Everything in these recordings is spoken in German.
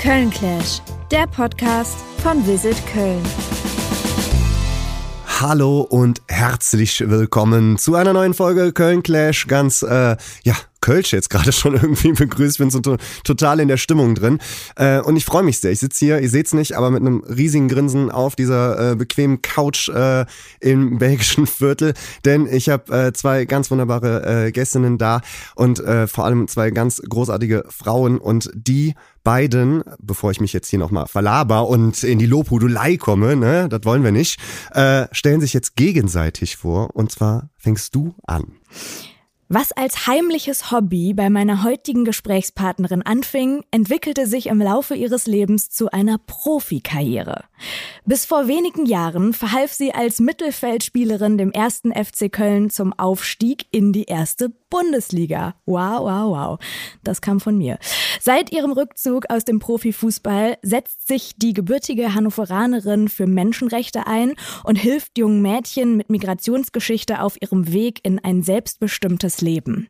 Köln Clash, der Podcast von Visit Köln. Hallo und herzlich willkommen zu einer neuen Folge Köln Clash. Ganz, äh, ja, Kölsch jetzt gerade schon irgendwie begrüßt. Ich bin so to total in der Stimmung drin. Äh, und ich freue mich sehr. Ich sitze hier, ihr seht's nicht, aber mit einem riesigen Grinsen auf dieser äh, bequemen Couch äh, im belgischen Viertel. Denn ich habe äh, zwei ganz wunderbare äh, Gästinnen da und äh, vor allem zwei ganz großartige Frauen. Und die beiden, bevor ich mich jetzt hier nochmal verlaber und in die Lobhudelei komme, ne, das wollen wir nicht, stellen sich jetzt gegenseitig vor. Und zwar fängst du an. Was als heimliches Hobby bei meiner heutigen Gesprächspartnerin anfing, entwickelte sich im Laufe ihres Lebens zu einer Profikarriere. Bis vor wenigen Jahren verhalf sie als Mittelfeldspielerin dem ersten FC Köln zum Aufstieg in die erste Bundesliga. Wow, wow, wow. Das kam von mir. Seit ihrem Rückzug aus dem Profifußball setzt sich die gebürtige Hannoveranerin für Menschenrechte ein und hilft jungen Mädchen mit Migrationsgeschichte auf ihrem Weg in ein selbstbestimmtes Leben.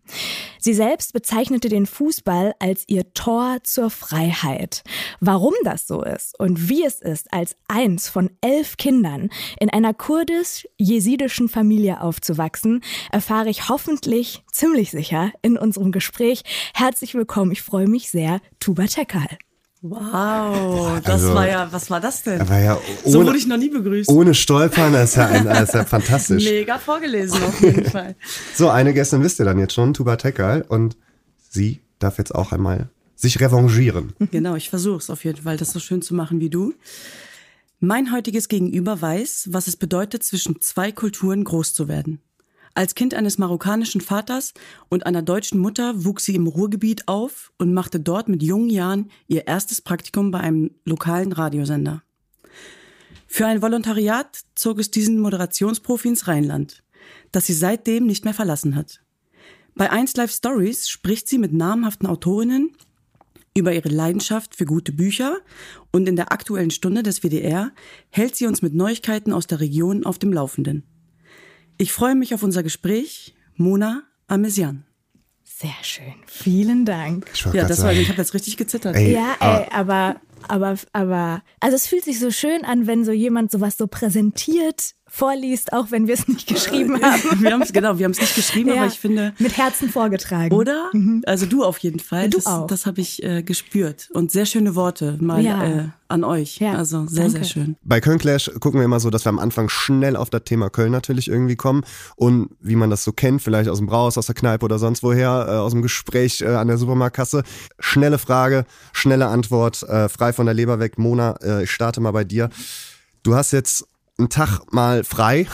Sie selbst bezeichnete den Fußball als ihr Tor zur Freiheit. Warum das so ist und wie es ist, als eins von elf Kindern in einer kurdisch-jesidischen Familie aufzuwachsen, erfahre ich hoffentlich ziemlich sicher in unserem Gespräch. Herzlich willkommen, ich freue mich sehr, Tuba Tekal. Wow, das also, war ja, was war das denn? War ja ohne, so wurde ich noch nie begrüßt. Ohne Stolpern, das ist ja, ein, das ist ja fantastisch. Mega vorgelesen auf jeden Fall. so, eine Gästin wisst ihr dann jetzt schon, Tuba Tekal, und sie darf jetzt auch einmal sich revanchieren. Genau, ich versuche es auf jeden Fall, das so schön zu machen wie du. Mein heutiges Gegenüber weiß, was es bedeutet, zwischen zwei Kulturen groß zu werden. Als Kind eines marokkanischen Vaters und einer deutschen Mutter wuchs sie im Ruhrgebiet auf und machte dort mit jungen Jahren ihr erstes Praktikum bei einem lokalen Radiosender. Für ein Volontariat zog es diesen Moderationsprofi ins Rheinland, das sie seitdem nicht mehr verlassen hat. Bei 1 Live Stories spricht sie mit namhaften Autorinnen über ihre Leidenschaft für gute Bücher und in der aktuellen Stunde des WDR hält sie uns mit Neuigkeiten aus der Region auf dem Laufenden. Ich freue mich auf unser Gespräch. Mona Amesian. Sehr schön. Vielen Dank. Ja, das war, ich habe jetzt richtig gezittert. Ey, ja, ey, aber, aber, aber, also es fühlt sich so schön an, wenn so jemand sowas so präsentiert vorliest, auch wenn wir es nicht geschrieben haben. wir haben es genau, wir haben es nicht geschrieben, ja, aber ich finde mit Herzen vorgetragen. Oder? Mhm. Also du auf jeden Fall. Du das, auch. Das habe ich äh, gespürt und sehr schöne Worte mal ja. äh, an euch. Ja. Also sehr Danke. sehr schön. Bei Köln Clash gucken wir immer so, dass wir am Anfang schnell auf das Thema Köln natürlich irgendwie kommen und wie man das so kennt, vielleicht aus dem Braus, aus der Kneipe oder sonst woher, äh, aus dem Gespräch äh, an der Supermarktkasse. Schnelle Frage, schnelle Antwort, äh, frei von der Leber weg. Mona, äh, ich starte mal bei dir. Du hast jetzt einen Tag mal frei.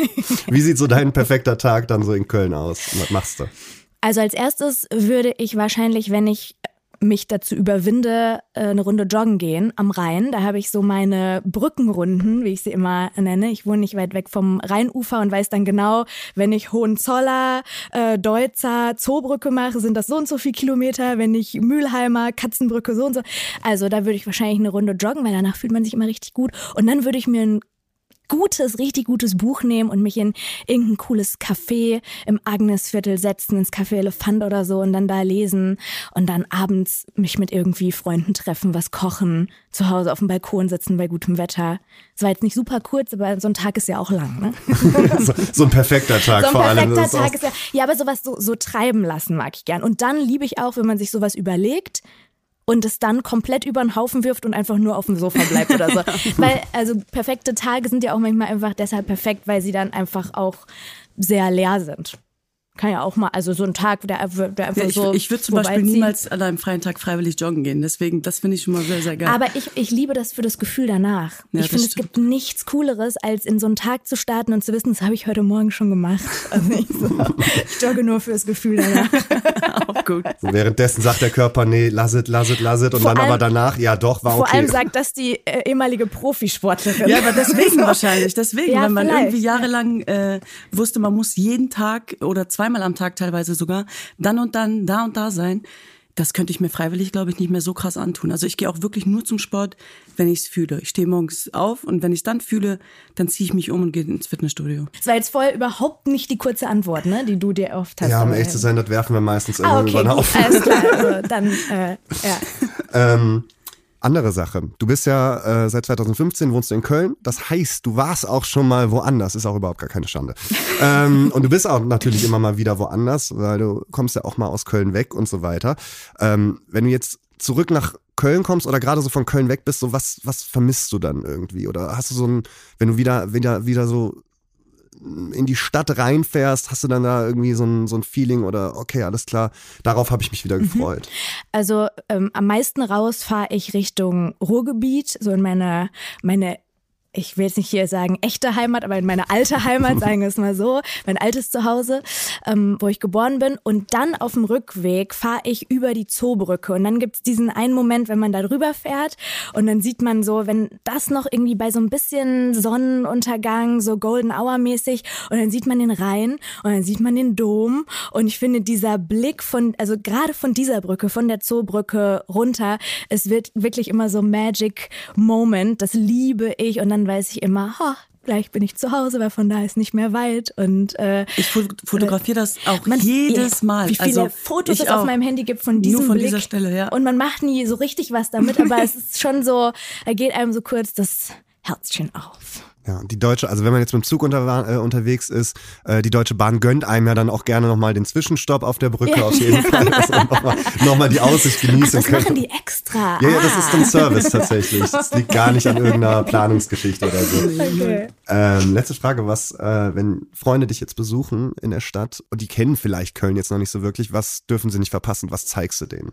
Wie sieht so dein perfekter Tag dann so in Köln aus? Was machst du? Also als erstes würde ich wahrscheinlich, wenn ich mich dazu überwinde, äh, eine Runde joggen gehen am Rhein. Da habe ich so meine Brückenrunden, wie ich sie immer nenne. Ich wohne nicht weit weg vom Rheinufer und weiß dann genau, wenn ich Hohenzoller, äh, Deutzer, Zoobrücke mache, sind das so und so viele Kilometer. Wenn ich Mülheimer, Katzenbrücke, so und so. Also da würde ich wahrscheinlich eine Runde joggen, weil danach fühlt man sich immer richtig gut. Und dann würde ich mir ein gutes, richtig gutes Buch nehmen und mich in irgendein cooles Café im Agnesviertel setzen, ins Café Elefant oder so und dann da lesen und dann abends mich mit irgendwie Freunden treffen, was kochen, zu Hause auf dem Balkon sitzen bei gutem Wetter. Es war jetzt nicht super kurz, aber so ein Tag ist ja auch lang, ne? so, so, ein perfekter Tag so ein vor allem. Perfekter Tag ist ja, ja, aber sowas so, so treiben lassen mag ich gern. Und dann liebe ich auch, wenn man sich sowas überlegt, und es dann komplett über den Haufen wirft und einfach nur auf dem Sofa bleibt oder so. weil, also perfekte Tage sind ja auch manchmal einfach deshalb perfekt, weil sie dann einfach auch sehr leer sind kann ja auch mal, also so ein Tag, der, der einfach ja, ich, so. Ich würde zum Beispiel niemals an einem freien Tag freiwillig joggen gehen. Deswegen, das finde ich schon mal sehr, sehr geil. Aber ich, ich liebe das für das Gefühl danach. Ja, ich finde, es gibt nichts Cooleres, als in so einen Tag zu starten und zu wissen, das habe ich heute Morgen schon gemacht. Also ich, so, ich jogge nur für das Gefühl danach. auch gut. So, währenddessen sagt der Körper, nee, lass it, lass it, lass it. Und vor dann allem, aber danach, ja doch, war okay. Vor allem sagt das die äh, ehemalige Profisportlerin. Ja, aber deswegen wahrscheinlich. Deswegen, ja, wenn man vielleicht. irgendwie jahrelang äh, wusste, man muss jeden Tag oder zweimal am Tag teilweise sogar, dann und dann, da und da sein. Das könnte ich mir freiwillig, glaube ich, nicht mehr so krass antun. Also ich gehe auch wirklich nur zum Sport, wenn ich es fühle. Ich stehe morgens auf und wenn ich es dann fühle, dann ziehe ich mich um und gehe ins Fitnessstudio. Das war jetzt vorher überhaupt nicht die kurze Antwort, ne, die du dir oft hast. Ja, um echt zu sein, das werfen wir meistens ah, okay, über den Haufen. Alles klar, also dann, äh, ja. ähm, Andere Sache. Du bist ja äh, seit 2015 wohnst du in Köln. Das heißt, du warst auch schon mal woanders. Ist auch überhaupt gar keine Schande. ähm, und du bist auch natürlich immer mal wieder woanders, weil du kommst ja auch mal aus Köln weg und so weiter. Ähm, wenn du jetzt zurück nach Köln kommst oder gerade so von Köln weg bist, so was, was vermisst du dann irgendwie? Oder hast du so ein, wenn du wieder, wieder, wieder so in die Stadt reinfährst, hast du dann da irgendwie so ein, so ein Feeling oder okay, alles klar, darauf habe ich mich wieder mhm. gefreut. Also ähm, am meisten raus fahre ich Richtung Ruhrgebiet, so in meine, meine ich will jetzt nicht hier sagen echte Heimat, aber in meine alte Heimat, sagen wir es mal so, mein altes Zuhause, ähm, wo ich geboren bin. Und dann auf dem Rückweg fahre ich über die Zoobrücke. Und dann gibt es diesen einen Moment, wenn man da drüber fährt und dann sieht man so, wenn das noch irgendwie bei so ein bisschen Sonnenuntergang, so Golden Hour mäßig, und dann sieht man den Rhein und dann sieht man den Dom. Und ich finde, dieser Blick von, also gerade von dieser Brücke, von der Zoobrücke runter, es wird wirklich immer so Magic Moment. Das liebe ich. Und dann weiß ich immer, oh, gleich bin ich zu Hause, weil von da ist nicht mehr weit. Und äh, ich fotografiere das auch man, jedes Mal. Wie viele also, Fotos es auf meinem Handy gibt von diesem Nur von Blick. dieser Stelle, ja. Und man macht nie so richtig was damit, aber es ist schon so, da geht einem so kurz das Herzchen auf. Ja, die Deutsche, also wenn man jetzt mit dem Zug unter, äh, unterwegs ist, äh, die Deutsche Bahn gönnt einem ja dann auch gerne nochmal den Zwischenstopp auf der Brücke, ja. auf jeden Fall, dass man nochmal noch mal die Aussicht genießen Ach, das machen die extra. Ja, ja, das ist ein ah. Service tatsächlich. Das liegt gar nicht an irgendeiner Planungsgeschichte oder so. Okay. Ähm, letzte Frage, was, äh, wenn Freunde dich jetzt besuchen in der Stadt und die kennen vielleicht Köln jetzt noch nicht so wirklich, was dürfen sie nicht verpassen? Was zeigst du denen?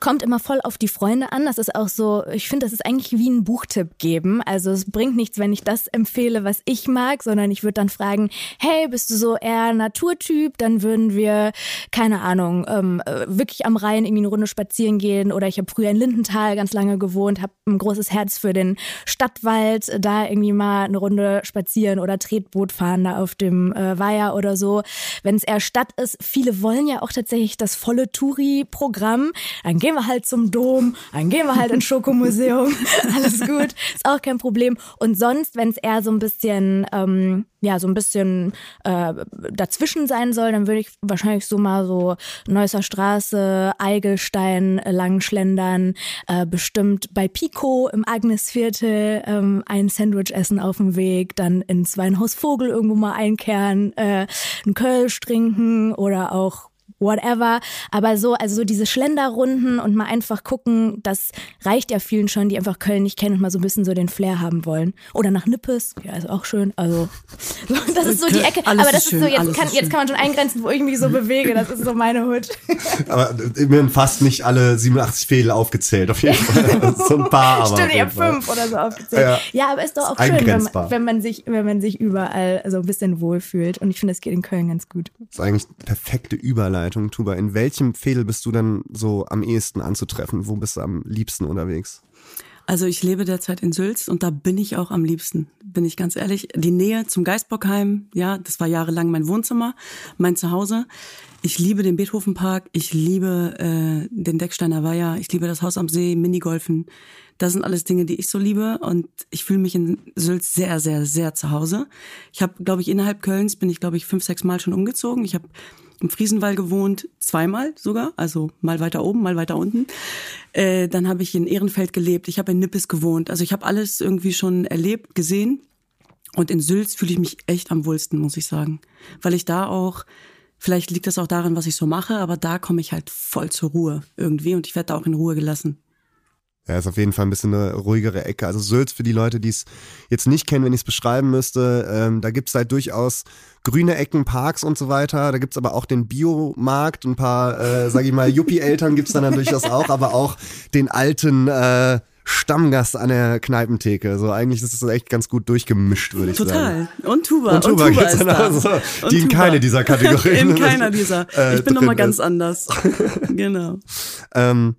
Kommt immer voll auf die Freunde an. Das ist auch so, ich finde, das ist eigentlich wie ein Buchtipp geben. Also es bringt nichts, wenn ich das empfehle empfehle, was ich mag, sondern ich würde dann fragen, hey, bist du so eher Naturtyp? Dann würden wir, keine Ahnung, ähm, äh, wirklich am Rhein irgendwie eine Runde spazieren gehen. Oder ich habe früher in Lindenthal ganz lange gewohnt, habe ein großes Herz für den Stadtwald, da irgendwie mal eine Runde spazieren oder Tretboot fahren da auf dem äh, Weiher oder so. Wenn es eher Stadt ist, viele wollen ja auch tatsächlich das volle Touri-Programm. Dann gehen wir halt zum Dom, dann gehen wir halt ins Schokomuseum. Alles gut, ist auch kein Problem. Und sonst, wenn es eher so ein bisschen, ähm, ja, so ein bisschen äh, dazwischen sein soll, dann würde ich wahrscheinlich so mal so Neusser Straße, Eigelstein äh, langschlendern, äh, bestimmt bei Pico im Agnesviertel ähm, ein Sandwich essen auf dem Weg, dann ins Weinhaus Vogel irgendwo mal einkehren, äh, einen Kölsch trinken oder auch whatever. Aber so, also so diese Schlenderrunden und mal einfach gucken, das reicht ja vielen schon, die einfach Köln nicht kennen und mal so ein bisschen so den Flair haben wollen. Oder nach Nippes, ja, ist auch schön. Also, das ist so die Ecke. Alles aber das ist, schön, ist so, jetzt kann, jetzt kann man schon eingrenzen, wo ich mich so bewege. Das ist so meine Hut. aber immerhin fast nicht alle 87 Fädel aufgezählt, auf jeden Fall. so ein paar, aber. Stimmt, ich habe fünf oder so aufgezählt. Ja, ja aber ist doch auch schön, wenn man, wenn man, sich, wenn man sich überall so ein bisschen wohlfühlt. Und ich finde, es geht in Köln ganz gut. Das ist eigentlich perfekte Überleitung Überleitung, Tuba. In welchem Fädel bist du dann so am ehesten anzutreffen? Wo bist du am liebsten unterwegs? Also ich lebe derzeit in Sülz und da bin ich auch am liebsten, bin ich ganz ehrlich. Die Nähe zum Geisbockheim, ja, das war jahrelang mein Wohnzimmer, mein Zuhause. Ich liebe den Beethovenpark, ich liebe äh, den Decksteiner Weiher, ich liebe das Haus am See, Minigolfen. Das sind alles Dinge, die ich so liebe und ich fühle mich in Sülz sehr, sehr, sehr zu Hause. Ich habe, glaube ich, innerhalb Kölns bin ich, glaube ich, fünf, sechs Mal schon umgezogen. Ich habe im Friesenwall gewohnt, zweimal sogar, also mal weiter oben, mal weiter unten. Äh, dann habe ich in Ehrenfeld gelebt, ich habe in Nippes gewohnt. Also ich habe alles irgendwie schon erlebt, gesehen. Und in Sülz fühle ich mich echt am wohlsten, muss ich sagen. Weil ich da auch, vielleicht liegt das auch daran, was ich so mache, aber da komme ich halt voll zur Ruhe irgendwie und ich werde da auch in Ruhe gelassen. Ja, ist auf jeden Fall ein bisschen eine ruhigere Ecke. Also Sülz für die Leute, die es jetzt nicht kennen, wenn ich es beschreiben müsste, ähm, da gibt's halt durchaus grüne Ecken, Parks und so weiter. Da gibt's aber auch den Biomarkt, ein paar, äh, sag ich mal, Yuppie-Eltern gibt's dann, dann durchaus auch, aber auch den alten äh, Stammgast an der Kneipentheke. So eigentlich ist es echt ganz gut durchgemischt, würde ich Total. sagen. Total. Und Tuba. Und Tuba, und Tuba ist da. Also, die in keine dieser Kategorien. in keiner dieser. Ich bin nochmal ganz anders. genau. Ähm,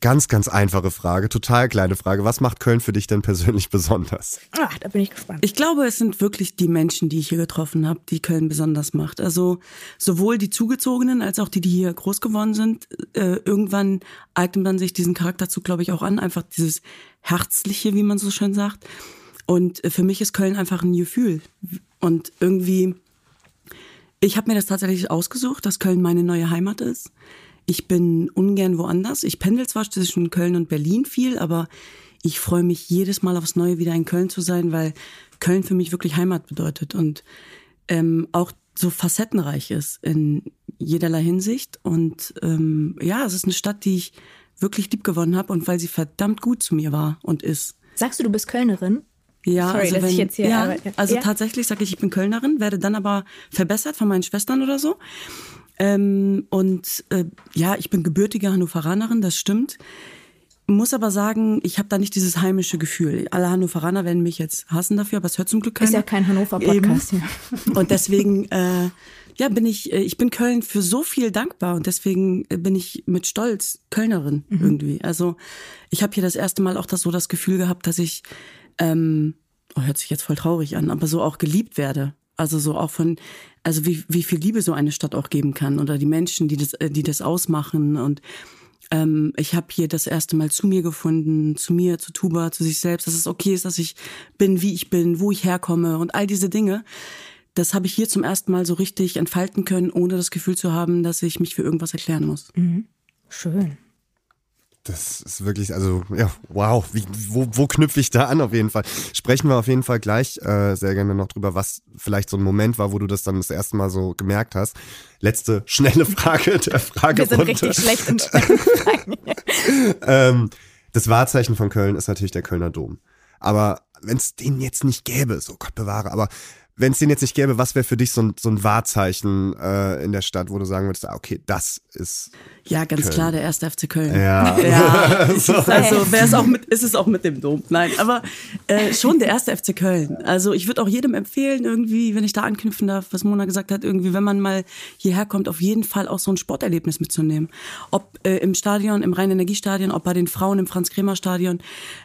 Ganz, ganz einfache Frage, total kleine Frage. Was macht Köln für dich denn persönlich besonders? Ach, da bin ich gespannt. Ich glaube, es sind wirklich die Menschen, die ich hier getroffen habe, die Köln besonders macht. Also sowohl die Zugezogenen als auch die, die hier groß geworden sind. Äh, irgendwann eignet man sich diesen Charakterzug, glaube ich, auch an. Einfach dieses Herzliche, wie man so schön sagt. Und äh, für mich ist Köln einfach ein Gefühl. Und irgendwie, ich habe mir das tatsächlich ausgesucht, dass Köln meine neue Heimat ist Ich bin ungern woanders. Ich pendel zwar zwischen Köln und Berlin viel, aber ich freue mich jedes Mal aufs Neue wieder in Köln zu sein, weil Köln für mich wirklich Heimat bedeutet und ähm, auch so facettenreich ist in jederlei Hinsicht. Und ähm, ja, es ist eine Stadt, die ich wirklich lieb gewonnen habe und weil sie verdammt gut zu mir war und ist. Sagst du, du bist Kölnerin? Ja, Sorry, also, dass wenn, ich jetzt hier ja, arbeite. also Ja? tatsächlich sage ich, ich bin Kölnerin, werde dann aber verbessert von meinen Schwestern oder so. Ähm, und äh, ja, ich bin gebürtige Hannoveranerin, das stimmt. Muss aber sagen, ich habe da nicht dieses heimische Gefühl. Alle Hannoveraner werden mich jetzt hassen dafür, aber es hört zum Glück keiner. Ist ja kein Hannover-Podcast hier. Und deswegen, äh, ja, bin ich, äh, ich bin Köln für so viel dankbar und deswegen äh, bin ich mit Stolz Kölnerin irgendwie. Also ich habe hier das erste Mal auch das so das Gefühl gehabt, dass ich, ähm, oh, hört sich jetzt voll traurig an, aber so auch geliebt werde. Also so auch von, also wie, wie viel Liebe so eine Stadt auch geben kann oder die Menschen, die das, äh, die das ausmachen und ähm, ich habe hier das erste Mal zu mir gefunden, zu mir, zu Tuba, zu sich selbst, dass es okay ist, dass ich bin, wie ich bin, wo ich herkomme und all diese Dinge. Das habe ich hier zum ersten Mal so richtig entfalten können, ohne das Gefühl zu haben, dass ich mich für irgendwas erklären muss. Schön. Das ist wirklich, also ja, wow, wie, wo, wo knüpfe ich da an auf jeden Fall? Sprechen wir auf jeden Fall gleich äh, sehr gerne noch drüber, was vielleicht so ein Moment war, wo du das dann das erste Mal so gemerkt hast. Letzte schnelle Frage der Wir Fragerunde. sind richtig schlecht in Fragen. ähm, das Wahrzeichen von Köln ist natürlich der Kölner Dom. Aber wenn es den jetzt nicht gäbe, so Gott bewahre, aber wenn es den jetzt nicht gäbe, was wäre für dich so ein, so ein Wahrzeichen äh, in der Stadt, wo du sagen würdest, ah, okay, das ist Ja, ganz Köln. klar, der erste FC Köln. Ja. ja ich, also wäre es auch mit, ist es auch mit dem Dom. Nein, aber äh, schon der erste FC Köln. Also ich würde auch jedem empfehlen, irgendwie, wenn ich da anknüpfen darf, was Mona gesagt hat, irgendwie, wenn man mal hierher kommt, auf jeden Fall auch so ein Sporterlebnis mitzunehmen. Ob äh, im Stadion, im Rhein-Energiestadion, ob bei den Frauen im Franz-Kremer-Stadion,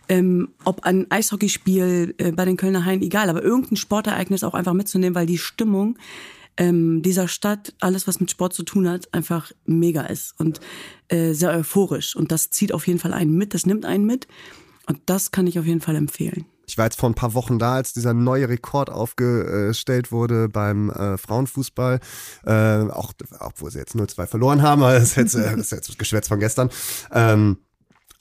ähm, ob ein Eishockeyspiel äh, bei den Kölner Haien, egal, aber irgendein Sportereignis auch einfach mitzunehmen, weil die Stimmung ähm, dieser Stadt, alles was mit Sport zu tun hat, einfach mega ist und äh, sehr euphorisch. Und das zieht auf jeden Fall einen mit, das nimmt einen mit. Und das kann ich auf jeden Fall empfehlen. Ich war jetzt vor ein paar Wochen da, als dieser neue Rekord aufgestellt wurde beim äh, Frauenfußball. Äh, auch, obwohl sie jetzt 0-2 verloren haben, aber das ist jetzt, äh, das ist jetzt Geschwätz von gestern. Ähm,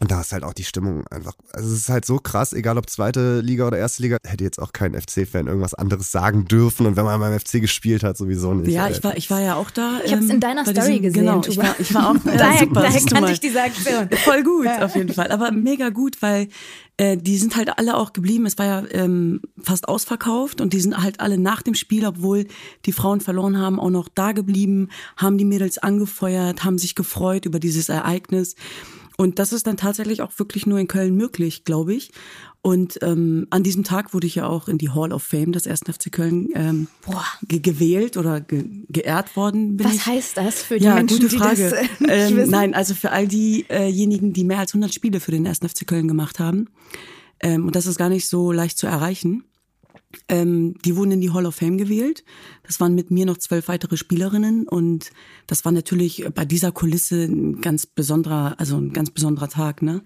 und da ist halt auch die Stimmung einfach, also es ist halt so krass, egal ob zweite Liga oder erste Liga, hätte jetzt auch kein FC-Fan irgendwas anderes sagen dürfen und wenn man beim FC gespielt hat, sowieso nicht. Ja, ich war, ich war ja auch da. Ich habe es ähm, in deiner Story diesem- gesehen. Genau, ich war, ich war auch. Ja, daher super, daher kannte mal. ich diese Aktion. Voll gut, auf jeden Fall. Aber mega gut, weil äh, die sind halt alle auch geblieben. Es war ja ähm, fast ausverkauft und die sind halt alle nach dem Spiel, obwohl die Frauen verloren haben, auch noch da geblieben, haben die Mädels angefeuert, haben sich gefreut über dieses Ereignis. Und das ist dann tatsächlich auch wirklich nur in Köln möglich, glaube ich. Und ähm, an diesem Tag wurde ich ja auch in die Hall of Fame des 1. FC Köln ähm, ge gewählt oder ge geehrt worden. Bin Was ich. heißt das für die Ja, Menschen, gute die Frage. das äh, ähm, wissen? nein, also für all diejenigen, die mehr als 100 Spiele für den 1. FC Köln gemacht haben. Ähm, und das ist gar nicht so leicht zu erreichen. Ähm, die wurden in die Hall of Fame gewählt. Das waren mit mir noch zwölf weitere Spielerinnen und das war natürlich bei dieser Kulisse ein ganz besonderer, also ein ganz besonderer Tag, ne?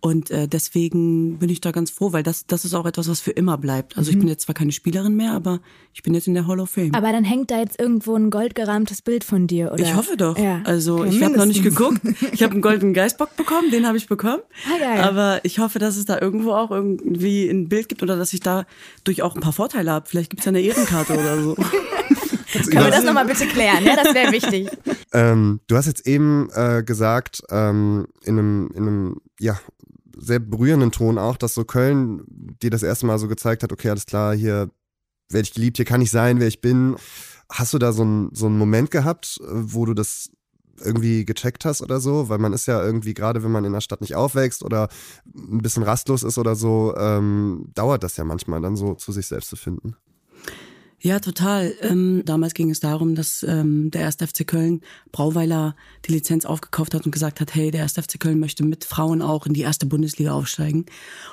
Und äh, deswegen bin ich da ganz froh, weil das das ist auch etwas, was für immer bleibt. Also ich bin jetzt zwar keine Spielerin mehr, aber ich bin jetzt in der Hall of Fame. Aber dann hängt da jetzt irgendwo ein goldgerahmtes Bild von dir, oder? Ich hoffe doch. Ja. Also Okay, ich habe noch nicht geguckt. Ich habe einen goldenen Geistbock bekommen, den habe ich bekommen. Ah, geil. Aber ich hoffe, dass es da irgendwo auch irgendwie ein Bild gibt oder dass ich da durch auch ein paar Vorteile habe. Vielleicht gibt's ja eine Ehrenkarte oder so. Können wir das nochmal bitte klären? Ja, das wäre wichtig. Ähm, du hast jetzt eben äh, gesagt, ähm, in einem, in einem, ja, sehr berührenden Ton auch, dass so Köln dir das erste Mal so gezeigt hat, okay, alles klar, hier werde ich geliebt, hier kann ich sein, wer ich bin. Hast du da so einen so einen Moment gehabt, wo du das irgendwie gecheckt hast oder so? Weil man ist ja irgendwie, gerade wenn man in der Stadt nicht aufwächst oder ein bisschen rastlos ist oder so, ähm, dauert das ja manchmal dann so zu sich selbst zu finden. Ja, total. Ähm, damals ging es darum, dass ähm, der 1. FC Köln Brauweiler die Lizenz aufgekauft hat und gesagt hat, hey, der 1. FC Köln möchte mit Frauen auch in die erste Bundesliga aufsteigen.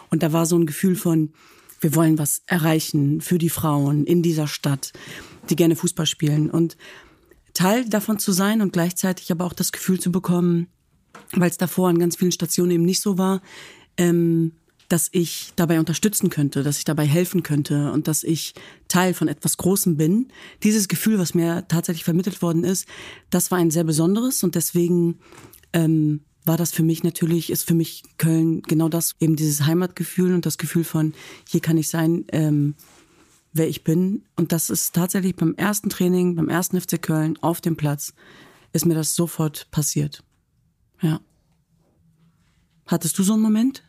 Und da war so ein Gefühl von, wir wollen was erreichen für die Frauen in dieser Stadt, die gerne Fußball spielen. Und Teil davon zu sein und gleichzeitig aber auch das Gefühl zu bekommen, weil es davor an ganz vielen Stationen eben nicht so war, ähm, dass ich dabei unterstützen könnte, dass ich dabei helfen könnte und dass ich Teil von etwas Großem bin. Dieses Gefühl, was mir tatsächlich vermittelt worden ist, das war ein sehr besonderes und deswegen ähm, war das für mich natürlich, ist für mich Köln genau das, eben dieses Heimatgefühl und das Gefühl von, hier kann ich sein, ähm, wer ich bin. Und das ist tatsächlich beim ersten Training, beim ersten FC Köln auf dem Platz, ist mir das sofort passiert. Ja. Hattest du so einen Moment?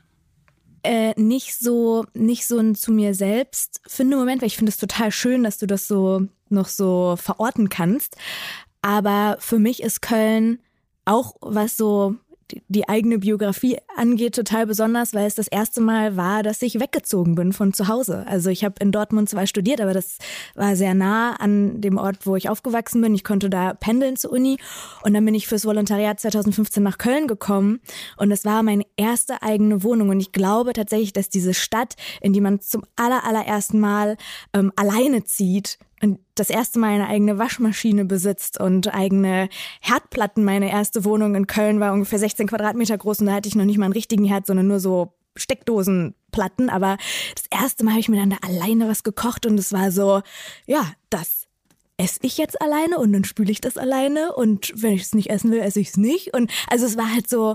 Äh, nicht so, nicht so ein zu mir selbst finde Moment, weil ich finde es total schön, dass du das so noch so verorten kannst. Aber für mich ist Köln auch was so die eigene Biografie angeht, total besonders, weil es das erste Mal war, dass ich weggezogen bin von zu Hause. Also ich habe in Dortmund zwar studiert, aber das war sehr nah an dem Ort, wo ich aufgewachsen bin. Ich konnte da pendeln zur Uni und dann bin ich fürs Volontariat 2015 nach Köln gekommen und es war meine erste eigene Wohnung und ich glaube tatsächlich, dass diese Stadt, in die man zum aller, allerersten Mal ähm, alleine zieht, das erste Mal eine eigene Waschmaschine besitzt und eigene Herdplatten. Meine erste Wohnung in Köln war ungefähr 16 Quadratmeter groß und da hatte ich noch nicht mal einen richtigen Herd, sondern nur so Steckdosenplatten. Aber das erste Mal habe ich mir dann da alleine was gekocht und es war so, ja, das esse ich jetzt alleine und dann spüle ich das alleine und wenn ich es nicht essen will, esse ich es nicht. Und also es war halt so,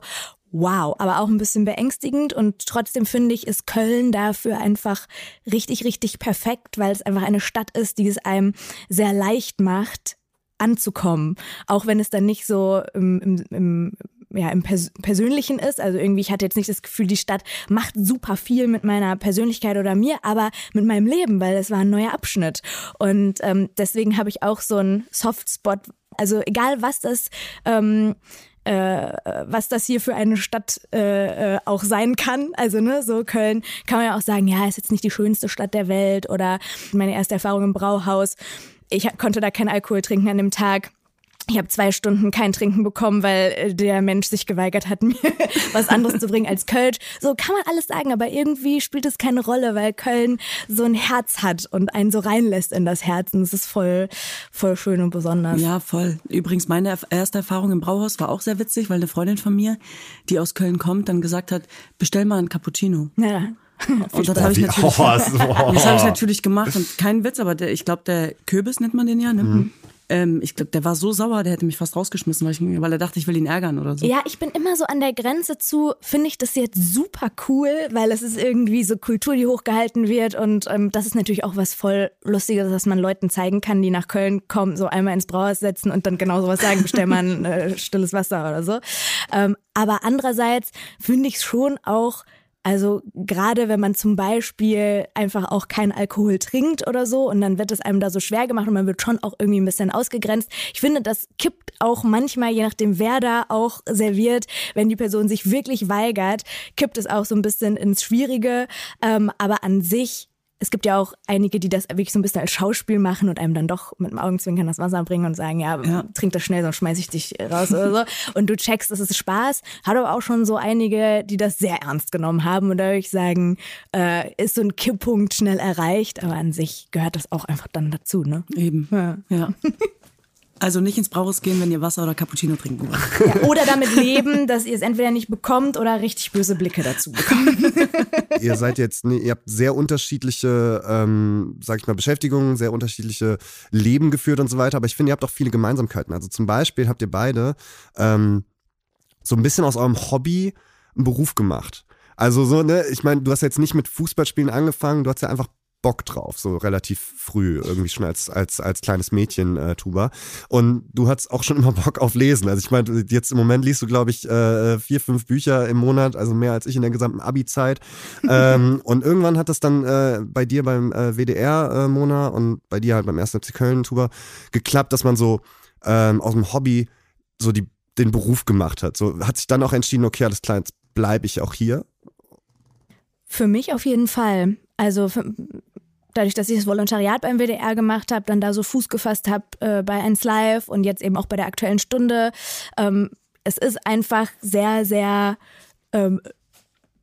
wow, aber auch ein bisschen beängstigend und trotzdem finde ich, ist Köln dafür einfach richtig, richtig perfekt, weil es einfach eine Stadt ist, die es einem sehr leicht macht, anzukommen. Auch wenn es dann nicht so im, im, im ja, im Pers Persönlichen ist. Also irgendwie, ich hatte jetzt nicht das Gefühl, die Stadt macht super viel mit meiner Persönlichkeit oder mir, aber mit meinem Leben, weil es war ein neuer Abschnitt. Und ähm, deswegen habe ich auch so einen Softspot. Also egal, was das ähm, äh, was das hier für eine Stadt äh, äh, auch sein kann. Also ne, so Köln kann man ja auch sagen, ja, ist jetzt nicht die schönste Stadt der Welt oder meine erste Erfahrung im Brauhaus. Ich konnte da kein Alkohol trinken an dem Tag. Ich habe zwei Stunden kein Trinken bekommen, weil äh, der Mensch sich geweigert hat, mir was anderes zu bringen als Kölsch. So kann man alles sagen, aber irgendwie spielt es keine Rolle, weil Köln so ein Herz hat und einen so reinlässt in das Herz. Und es ist voll, voll schön und besonders. Ja, voll. Übrigens, meine erste Erfahrung im Brauhaus war auch sehr witzig, weil eine Freundin von mir, die aus Köln kommt, dann gesagt hat, bestell mal einen Cappuccino. Ja. Und das habe ich natürlich, oh, das habe ich natürlich gemacht und kein Witz, aber der, ich glaube, der Kürbis nennt man den ja. Ne? Mhm. Ähm, ich glaube, der war so sauer, der hätte mich fast rausgeschmissen, weil, ich, weil er dachte, ich will ihn ärgern oder so. Ja, ich bin immer so an der Grenze zu, finde ich das jetzt super cool, weil es ist irgendwie so Kultur, die hochgehalten wird und ähm, das ist natürlich auch was voll Lustiges, dass man Leuten zeigen kann, die nach Köln kommen, so einmal ins Brauhaus setzen und dann genau sowas sagen, bestell mal ein äh, stilles Wasser oder so. Ähm, aber andererseits finde ich es schon auch also gerade wenn man zum Beispiel einfach auch keinen Alkohol trinkt oder so und dann wird es einem da so schwer gemacht und man wird schon auch irgendwie ein bisschen ausgegrenzt. Ich finde, das kippt auch manchmal, je nachdem wer da auch serviert, wenn die Person sich wirklich weigert, kippt es auch so ein bisschen ins Schwierige. Ähm, aber an sich es gibt ja auch einige, die das wirklich so ein bisschen als Schauspiel machen und einem dann doch mit dem Augenzwinkern das Wasser bringen und sagen, ja, ja. trink das schnell, sonst schmeiß ich dich raus oder so. Und du checkst, das ist Spaß. Hat aber auch schon so einige, die das sehr ernst genommen haben und dadurch sagen, äh, ist so ein Kipppunkt schnell erreicht, aber an sich gehört das auch einfach dann dazu, ne? Eben. Ja. ja. Also nicht ins Brauhaus gehen, wenn ihr Wasser oder Cappuccino trinken wollt. Ja, oder damit leben, dass ihr es entweder nicht bekommt oder richtig böse Blicke dazu bekommt. ihr seid jetzt, nee, ihr habt sehr unterschiedliche, ähm, sag ich mal, Beschäftigungen, sehr unterschiedliche Leben geführt und so weiter, aber ich finde, ihr habt auch viele Gemeinsamkeiten. Also zum Beispiel habt ihr beide ähm, so ein bisschen aus eurem Hobby einen Beruf gemacht. Also so, ne, ich meine, du hast jetzt nicht mit Fußballspielen angefangen, du hast ja einfach Bock drauf, so relativ früh, irgendwie schon als, als, als kleines Mädchen, äh, Tuba. Und du hattest auch schon immer Bock auf Lesen. Also ich meine, jetzt im Moment liest du, glaube ich, äh, vier, fünf Bücher im Monat, also mehr als ich in der gesamten Abi-Zeit. ähm, und irgendwann hat das dann äh, bei dir beim äh, WDR, äh, Mona, und bei dir halt beim 1. FC Köln, Tuba, geklappt, dass man so ähm, aus dem Hobby so die, den Beruf gemacht hat. So hat sich dann auch entschieden, okay, alles klar, jetzt bleibe ich auch hier. Für mich auf jeden Fall. Also dadurch, dass ich das Volontariat beim WDR gemacht habe, dann da so Fuß gefasst habe äh, bei 1 Live und jetzt eben auch bei der aktuellen Stunde. Ähm, es ist einfach sehr, sehr ähm,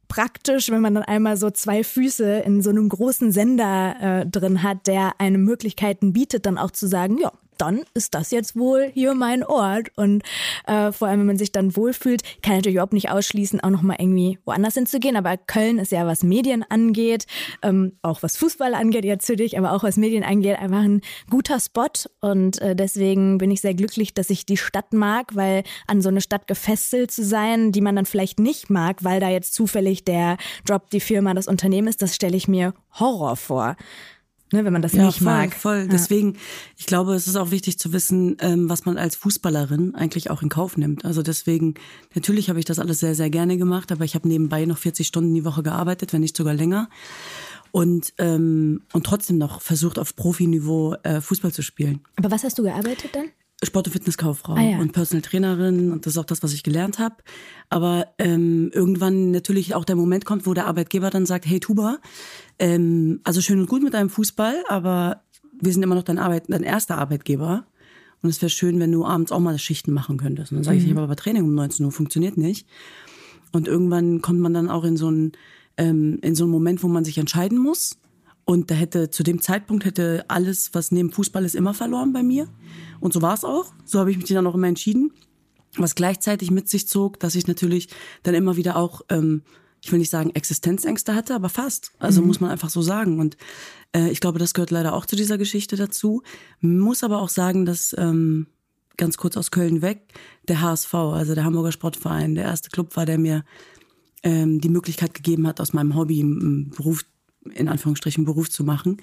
praktisch, wenn man dann einmal so zwei Füße in so einem großen Sender äh, drin hat, der einem Möglichkeiten bietet, dann auch zu sagen, ja, dann ist das jetzt wohl hier mein Ort. Und äh, vor allem, wenn man sich dann wohlfühlt, kann natürlich überhaupt nicht ausschließen, auch nochmal irgendwie woanders hinzugehen. Aber Köln ist ja, was Medien angeht, ähm, auch was Fußball angeht, jetzt für dich, aber auch was Medien angeht, einfach ein guter Spot. Und äh, deswegen bin ich sehr glücklich, dass ich die Stadt mag, weil an so eine Stadt gefesselt zu sein, die man dann vielleicht nicht mag, weil da jetzt zufällig der Job, die Firma, das Unternehmen ist, das stelle ich mir Horror vor ne, wenn man das ja, nicht voll, mag. Voll. Ja. Deswegen, ich glaube, es ist auch wichtig zu wissen, ähm, was man als Fußballerin eigentlich auch in Kauf nimmt. Also deswegen, natürlich habe ich das alles sehr, sehr gerne gemacht, aber ich habe nebenbei noch 40 Stunden die Woche gearbeitet, wenn nicht sogar länger. Und, ähm, und trotzdem noch versucht, auf Profiniveau äh, Fußball zu spielen. Aber was hast du gearbeitet dann? Sport- und Fitnesskauffrau ah, ja. und Personal Trainerin und das ist auch das, was ich gelernt habe. Aber ähm, irgendwann natürlich auch der Moment kommt, wo der Arbeitgeber dann sagt, hey Tuba, ähm, also schön und gut mit deinem Fußball, aber wir sind immer noch dein, Arbeit, dein erster Arbeitgeber. Und es wäre schön, wenn du abends auch mal Schichten machen könntest. Und dann sage ich, mhm. ich habe aber Training um 19 Uhr, funktioniert nicht. Und irgendwann kommt man dann auch in so einen, ähm, in so einen Moment, wo man sich entscheiden muss. Und da hätte, zu dem Zeitpunkt hätte alles, was neben Fußball ist, immer verloren bei mir. Und so war es auch. So habe ich mich dann auch immer entschieden. Was gleichzeitig mit sich zog, dass ich natürlich dann immer wieder auch, ähm, ich will nicht sagen Existenzängste hatte, aber fast. Also mhm. muss man einfach so sagen. Und äh, ich glaube, das gehört leider auch zu dieser Geschichte dazu. Muss aber auch sagen, dass ähm, ganz kurz aus Köln weg, der HSV, also der Hamburger Sportverein, der erste Club war, der mir ähm, die Möglichkeit gegeben hat, aus meinem Hobby einen Beruf in Anführungsstrichen Beruf zu machen,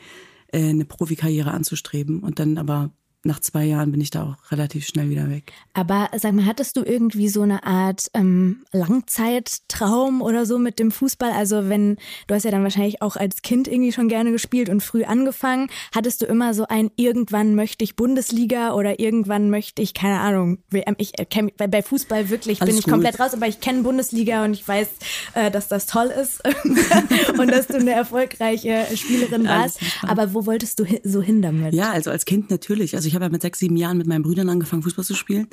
äh, eine Profikarriere anzustreben und dann aber nach zwei Jahren bin ich da auch relativ schnell wieder weg. Aber sag mal, hattest du irgendwie so eine Art ähm, Langzeittraum oder so mit dem Fußball? Also wenn, du hast ja dann wahrscheinlich auch als Kind irgendwie schon gerne gespielt und früh angefangen, hattest du immer so ein, irgendwann möchte ich Bundesliga oder irgendwann möchte ich, keine Ahnung, ich äh, kenn, bei, bei Fußball wirklich Alles bin ich gut. komplett raus, aber ich kenne Bundesliga und ich weiß, äh, dass das toll ist und dass du eine erfolgreiche Spielerin warst. Aber wo wolltest du so hin damit? Ja, also als Kind natürlich. Also ich habe ja mit sechs, sieben Jahren mit meinen Brüdern angefangen, Fußball zu spielen.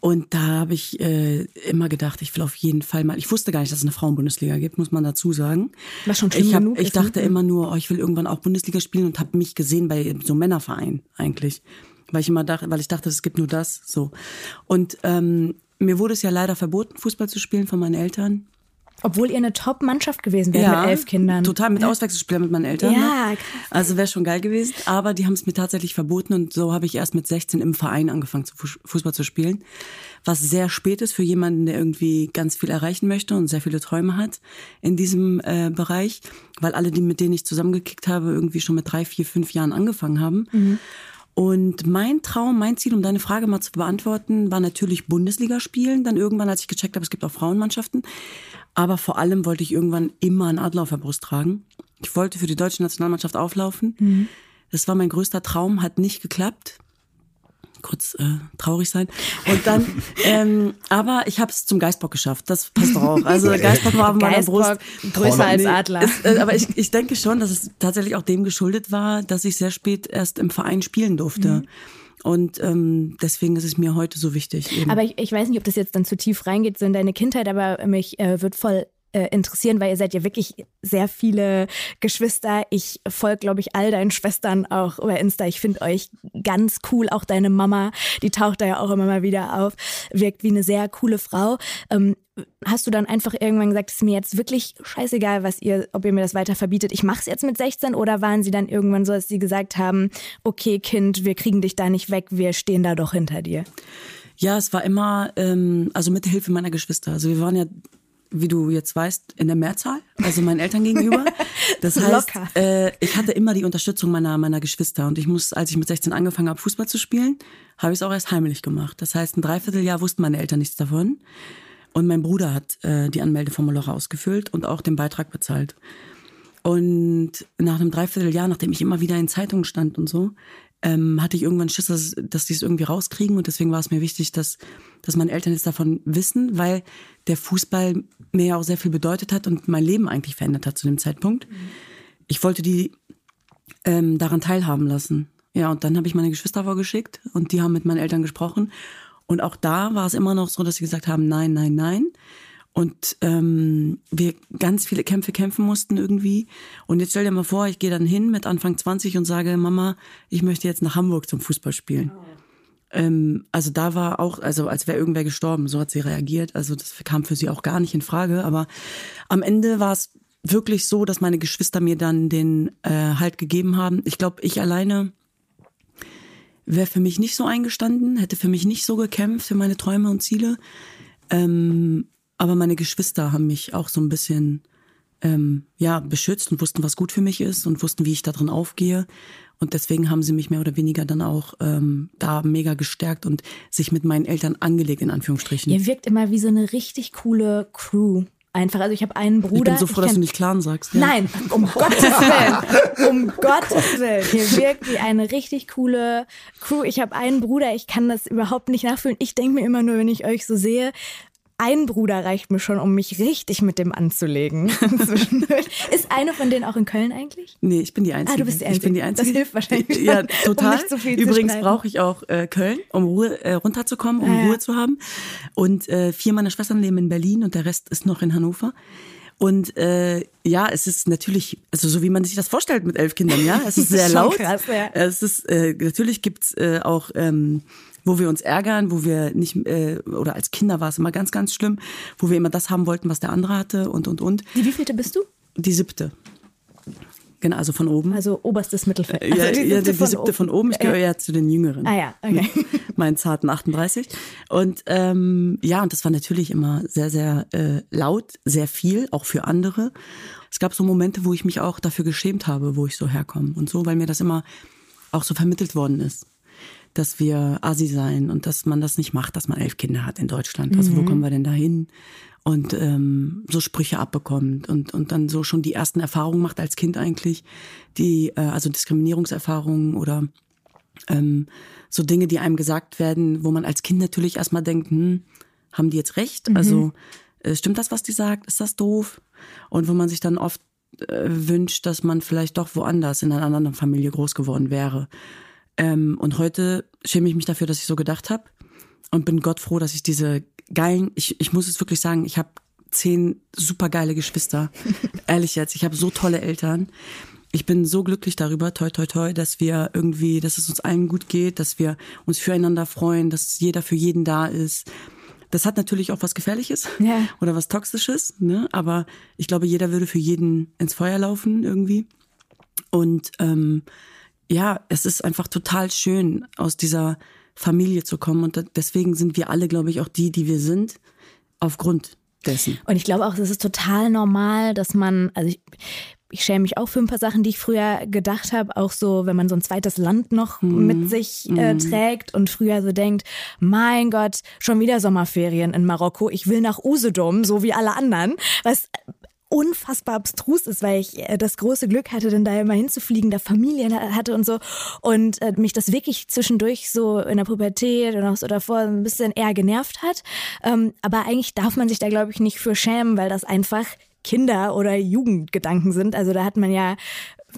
Und da habe ich äh, immer gedacht, ich will auf jeden Fall mal. Ich wusste gar nicht, dass es eine Frauenbundesliga gibt, muss man dazu sagen. War schon schlimm ich, hab, genug, ich dachte immer nur, oh, ich will irgendwann auch Bundesliga spielen und habe mich gesehen bei so einem Männerverein eigentlich, weil ich immer dachte, weil ich dachte, es gibt nur das so. Und ähm, mir wurde es ja leider verboten, Fußball zu spielen von meinen Eltern. Obwohl ihr eine Top-Mannschaft gewesen wärt ja, mit elf Kindern. Total, mit ja. Auswechselspielern mit meinen Eltern. Ja, ne? krass. Also wäre schon geil gewesen. Aber die haben es mir tatsächlich verboten und so habe ich erst mit 16 im Verein angefangen, Fußball zu spielen. Was sehr spät ist für jemanden, der irgendwie ganz viel erreichen möchte und sehr viele Träume hat in diesem äh, Bereich. Weil alle, die mit denen ich zusammengekickt habe, irgendwie schon mit drei, vier, fünf Jahren angefangen haben. Mhm. Und mein Traum, mein Ziel, um deine Frage mal zu beantworten, war natürlich Bundesliga spielen. Dann irgendwann, als ich gecheckt habe, es gibt auch Frauenmannschaften. Aber vor allem wollte ich irgendwann immer einen Adler auf der Brust tragen. Ich wollte für die deutsche Nationalmannschaft auflaufen. Mhm. Das war mein größter Traum, hat nicht geklappt kurz äh, traurig sein. Und dann, ähm, aber ich habe es zum Geistbock geschafft. Das passt doch auch. Also Geistbock war auf meiner Brust. Größer als Adler. Ist, äh, aber ich, ich denke schon, dass es tatsächlich auch dem geschuldet war, dass ich sehr spät erst im Verein spielen durfte. Mhm. Und ähm, deswegen ist es mir heute so wichtig. Eben. Aber ich, ich weiß nicht, ob das jetzt dann zu tief reingeht, so in deine Kindheit, aber mich äh, wird voll äh, interessieren, weil ihr seid ja wirklich sehr viele Geschwister. Ich folge, glaube ich, all deinen Schwestern auch über Insta. Ich finde euch ganz cool. Auch deine Mama, die taucht da ja auch immer mal wieder auf, wirkt wie eine sehr coole Frau. Ähm, hast du dann einfach irgendwann gesagt, es ist mir jetzt wirklich scheißegal, was ihr, ob ihr mir das weiter verbietet. Ich mache es jetzt mit 16 oder waren sie dann irgendwann so, dass sie gesagt haben, okay Kind, wir kriegen dich da nicht weg, wir stehen da doch hinter dir? Ja, es war immer, ähm, also mit Hilfe meiner Geschwister. Also wir waren ja wie du jetzt weißt, in der Mehrzahl, also meinen Eltern gegenüber. Das heißt, äh, ich hatte immer die Unterstützung meiner, meiner Geschwister. Und ich muss, als ich mit 16 angefangen habe, Fußball zu spielen, habe ich es auch erst heimlich gemacht. Das heißt, ein Dreivierteljahr wussten meine Eltern nichts davon. Und mein Bruder hat äh, die Anmeldeformulare ausgefüllt und auch den Beitrag bezahlt. Und nach einem Dreivierteljahr, nachdem ich immer wieder in Zeitungen stand und so, ähm, hatte ich irgendwann Schiss, dass, dass die es irgendwie rauskriegen. Und deswegen war es mir wichtig, dass, dass meine Eltern jetzt davon wissen, weil der Fußball mir ja auch sehr viel bedeutet hat und mein Leben eigentlich verändert hat zu dem Zeitpunkt. Mhm. Ich wollte die ähm, daran teilhaben lassen. Ja, und dann habe ich meine Geschwister vorgeschickt und die haben mit meinen Eltern gesprochen. Und auch da war es immer noch so, dass sie gesagt haben, nein, nein, nein und ähm, wir ganz viele Kämpfe kämpfen mussten irgendwie. Und jetzt stell dir mal vor, ich gehe dann hin mit Anfang 20 und sage, Mama, ich möchte jetzt nach Hamburg zum Fußball spielen. Ähm, also da war auch, also als wäre irgendwer gestorben, so hat sie reagiert. Also das kam für sie auch gar nicht in Frage. Aber am Ende war es wirklich so, dass meine Geschwister mir dann den äh, Halt gegeben haben. Ich glaube, ich alleine wäre für mich nicht so eingestanden, hätte für mich nicht so gekämpft für meine Träume und Ziele. Ähm, aber meine Geschwister haben mich auch so ein bisschen ähm, ja beschützt und wussten, was gut für mich ist und wussten, wie ich da drin aufgehe. Und deswegen haben sie mich mehr oder weniger dann auch ähm, da mega gestärkt und sich mit meinen Eltern angelegt, in Anführungsstrichen. Ihr wirkt immer wie so eine richtig coole Crew. Einfach, also ich habe einen Bruder. Ich bin so froh, dass du nicht Clan sagst. Ja. Nein, um Gottes Willen. Um Gottes Willen. Ihr wirkt wie eine richtig coole Crew. Ich habe einen Bruder, ich kann das überhaupt nicht nachfühlen. Ich denke mir immer nur, wenn ich euch so sehe, ein Bruder reicht mir schon, um mich richtig mit dem anzulegen. ist eine von denen auch in Köln eigentlich? Nee, ich bin die Einzige. Ah, du bist die Einzige. Ich bin die Einzige. Das hilft wahrscheinlich. Ja, total. Um so Übrigens brauche ich auch äh, Köln, um Ruhe äh, runterzukommen, um ah, Ruhe zu haben. Und äh, vier meiner Schwestern leben in Berlin und der Rest ist noch in Hannover. Und äh, ja, es ist natürlich, also so wie man sich das vorstellt mit elf Kindern, ja. Es ist sehr laut. Krass, ja. Es ist äh, natürlich gibt's äh, auch ähm, wo wir uns ärgern, wo wir nicht, äh, oder als Kinder war es immer ganz, ganz schlimm, wo wir immer das haben wollten, was der andere hatte und, und, und. Die wievielte bist du? Die siebte. Genau, also von oben. Also oberstes Mittelfeld. Also ja, die siebte, ja, die, von, siebte von, oben. Ich gehöre ja zu den Jüngeren. Ah ja, okay. Meinen zarten 38. Und ähm, ja, und das war natürlich immer sehr, sehr äh, laut, sehr viel, auch für andere. Es gab so Momente, wo ich mich auch dafür geschämt habe, wo ich so herkomme und so, weil mir das immer auch so vermittelt worden ist dass wir Asi sein und dass man das nicht macht, dass man elf Kinder hat in Deutschland. Also wo mhm. kommen wir denn da hin? Und ähm, so Sprüche abbekommt und, und dann so schon die ersten Erfahrungen macht als Kind eigentlich, die, äh, also Diskriminierungserfahrungen oder ähm, so Dinge, die einem gesagt werden, wo man als Kind natürlich erstmal denkt, hm, haben die jetzt recht? Mhm. Also äh, stimmt das, was die sagt? Ist das doof? Und wo man sich dann oft äh, wünscht, dass man vielleicht doch woanders in einer anderen Familie groß geworden wäre. Ähm, und heute schäme ich mich dafür, dass ich so gedacht habe und bin Gott froh, dass ich diese geilen, ich, ich muss es wirklich sagen, ich habe zehn super geile Geschwister. Ehrlich jetzt, ich habe so tolle Eltern. Ich bin so glücklich darüber, toi toi toi, dass wir irgendwie, dass es uns allen gut geht, dass wir uns füreinander freuen, dass jeder für jeden da ist. Das hat natürlich auch was Gefährliches ja. oder was Toxisches, ne? aber ich glaube, jeder würde für jeden ins Feuer laufen irgendwie. Und ähm, ja, es ist einfach total schön, aus dieser Familie zu kommen. Und deswegen sind wir alle, glaube ich, auch die, die wir sind, aufgrund dessen. Und ich glaube auch, es ist total normal, dass man, also ich, ich schäme mich auch für ein paar Sachen, die ich früher gedacht habe, auch so, wenn man so ein zweites Land noch mhm. mit sich äh, mhm. trägt und früher so denkt, mein Gott, schon wieder Sommerferien in Marokko, ich will nach Usedom, so wie alle anderen, was unfassbar abstrus ist, weil ich äh, das große Glück hatte, dann da immer hinzufliegen, da Familien hatte und so und äh, mich das wirklich zwischendurch so in der Pubertät und auch so davor ein bisschen eher genervt hat. Ähm, aber eigentlich darf man sich da, glaube ich, nicht für schämen, weil das einfach Kinder- oder Jugendgedanken sind. Also da hat man ja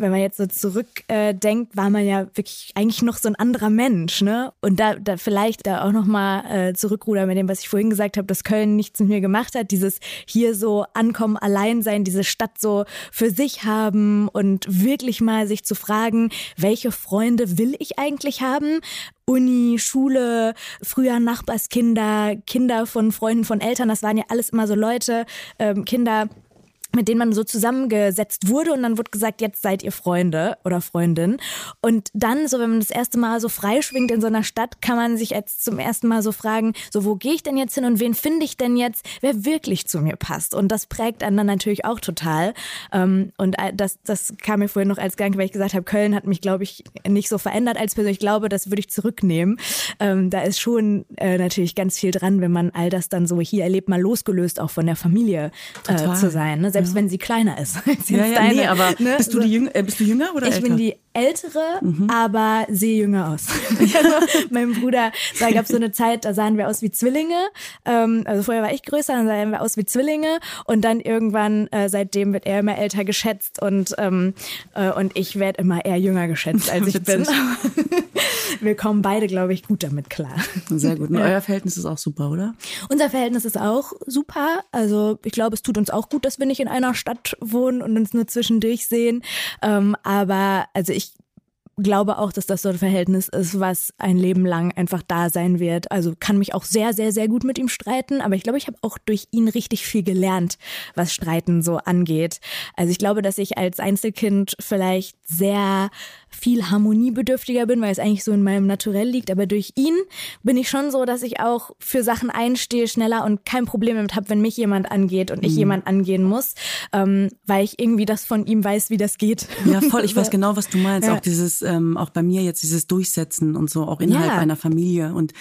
wenn man jetzt so zurückdenkt, äh, war man ja wirklich eigentlich noch so ein anderer Mensch, ne? Und da, da vielleicht da auch nochmal äh, zurückrudern mit dem, was ich vorhin gesagt habe, dass Köln nichts mit mir gemacht hat, dieses hier so ankommen, allein sein, diese Stadt so für sich haben und wirklich mal sich zu fragen, welche Freunde will ich eigentlich haben? Uni, Schule, früher Nachbarskinder, Kinder von Freunden von Eltern, das waren ja alles immer so Leute, ähm, Kinder, mit denen man so zusammengesetzt wurde und dann wurde gesagt, jetzt seid ihr Freunde oder Freundin. Und dann, so wenn man das erste Mal so freischwingt in so einer Stadt, kann man sich jetzt zum ersten Mal so fragen, so wo gehe ich denn jetzt hin und wen finde ich denn jetzt, wer wirklich zu mir passt. Und das prägt einen dann natürlich auch total. Ähm, und äh, das, das kam mir vorhin noch als Gedanke, weil ich gesagt habe, Köln hat mich, glaube ich, nicht so verändert als Person. Ich glaube, das würde ich zurücknehmen. Ähm, da ist schon äh, natürlich ganz viel dran, wenn man all das dann so hier erlebt, mal losgelöst auch von der Familie äh, zu sein. Selbst ja. wenn sie kleiner ist als ja, ja, deine. Nee, aber ne? bist, du die Jüng äh, bist du jünger oder Ich älter? bin die ältere, mhm. aber sehe jünger aus. also, mein Bruder, da gab es so eine Zeit, da sahen wir aus wie Zwillinge. Ähm, also vorher war ich größer, dann sahen wir aus wie Zwillinge und dann irgendwann, äh, seitdem wird er immer älter geschätzt und, ähm, äh, und ich werde immer eher jünger geschätzt, als ich bin. wir kommen beide, glaube ich, gut damit klar. Sehr gut. Und ja. euer Verhältnis ist auch super, oder? Unser Verhältnis ist auch super. Also ich glaube, es tut uns auch gut, dass wir nicht in einer Stadt wohnen und uns nur zwischendurch sehen. Ähm, aber also ich glaube auch, dass das so ein Verhältnis ist, was ein Leben lang einfach da sein wird. Also kann mich auch sehr, sehr, sehr gut mit ihm streiten, aber ich glaube, ich habe auch durch ihn richtig viel gelernt, was Streiten so angeht. Also ich glaube, dass ich als Einzelkind vielleicht sehr viel harmoniebedürftiger bin, weil es eigentlich so in meinem Naturell liegt. Aber durch ihn bin ich schon so, dass ich auch für Sachen einstehe schneller und kein Problem damit habe, wenn mich jemand angeht und ich mhm. jemand angehen muss, ähm, weil ich irgendwie das von ihm weiß, wie das geht. Ja, voll. Ich weiß genau, was du meinst. Ja. Auch dieses, ähm, auch bei mir jetzt dieses Durchsetzen und so, auch innerhalb ja. einer Familie und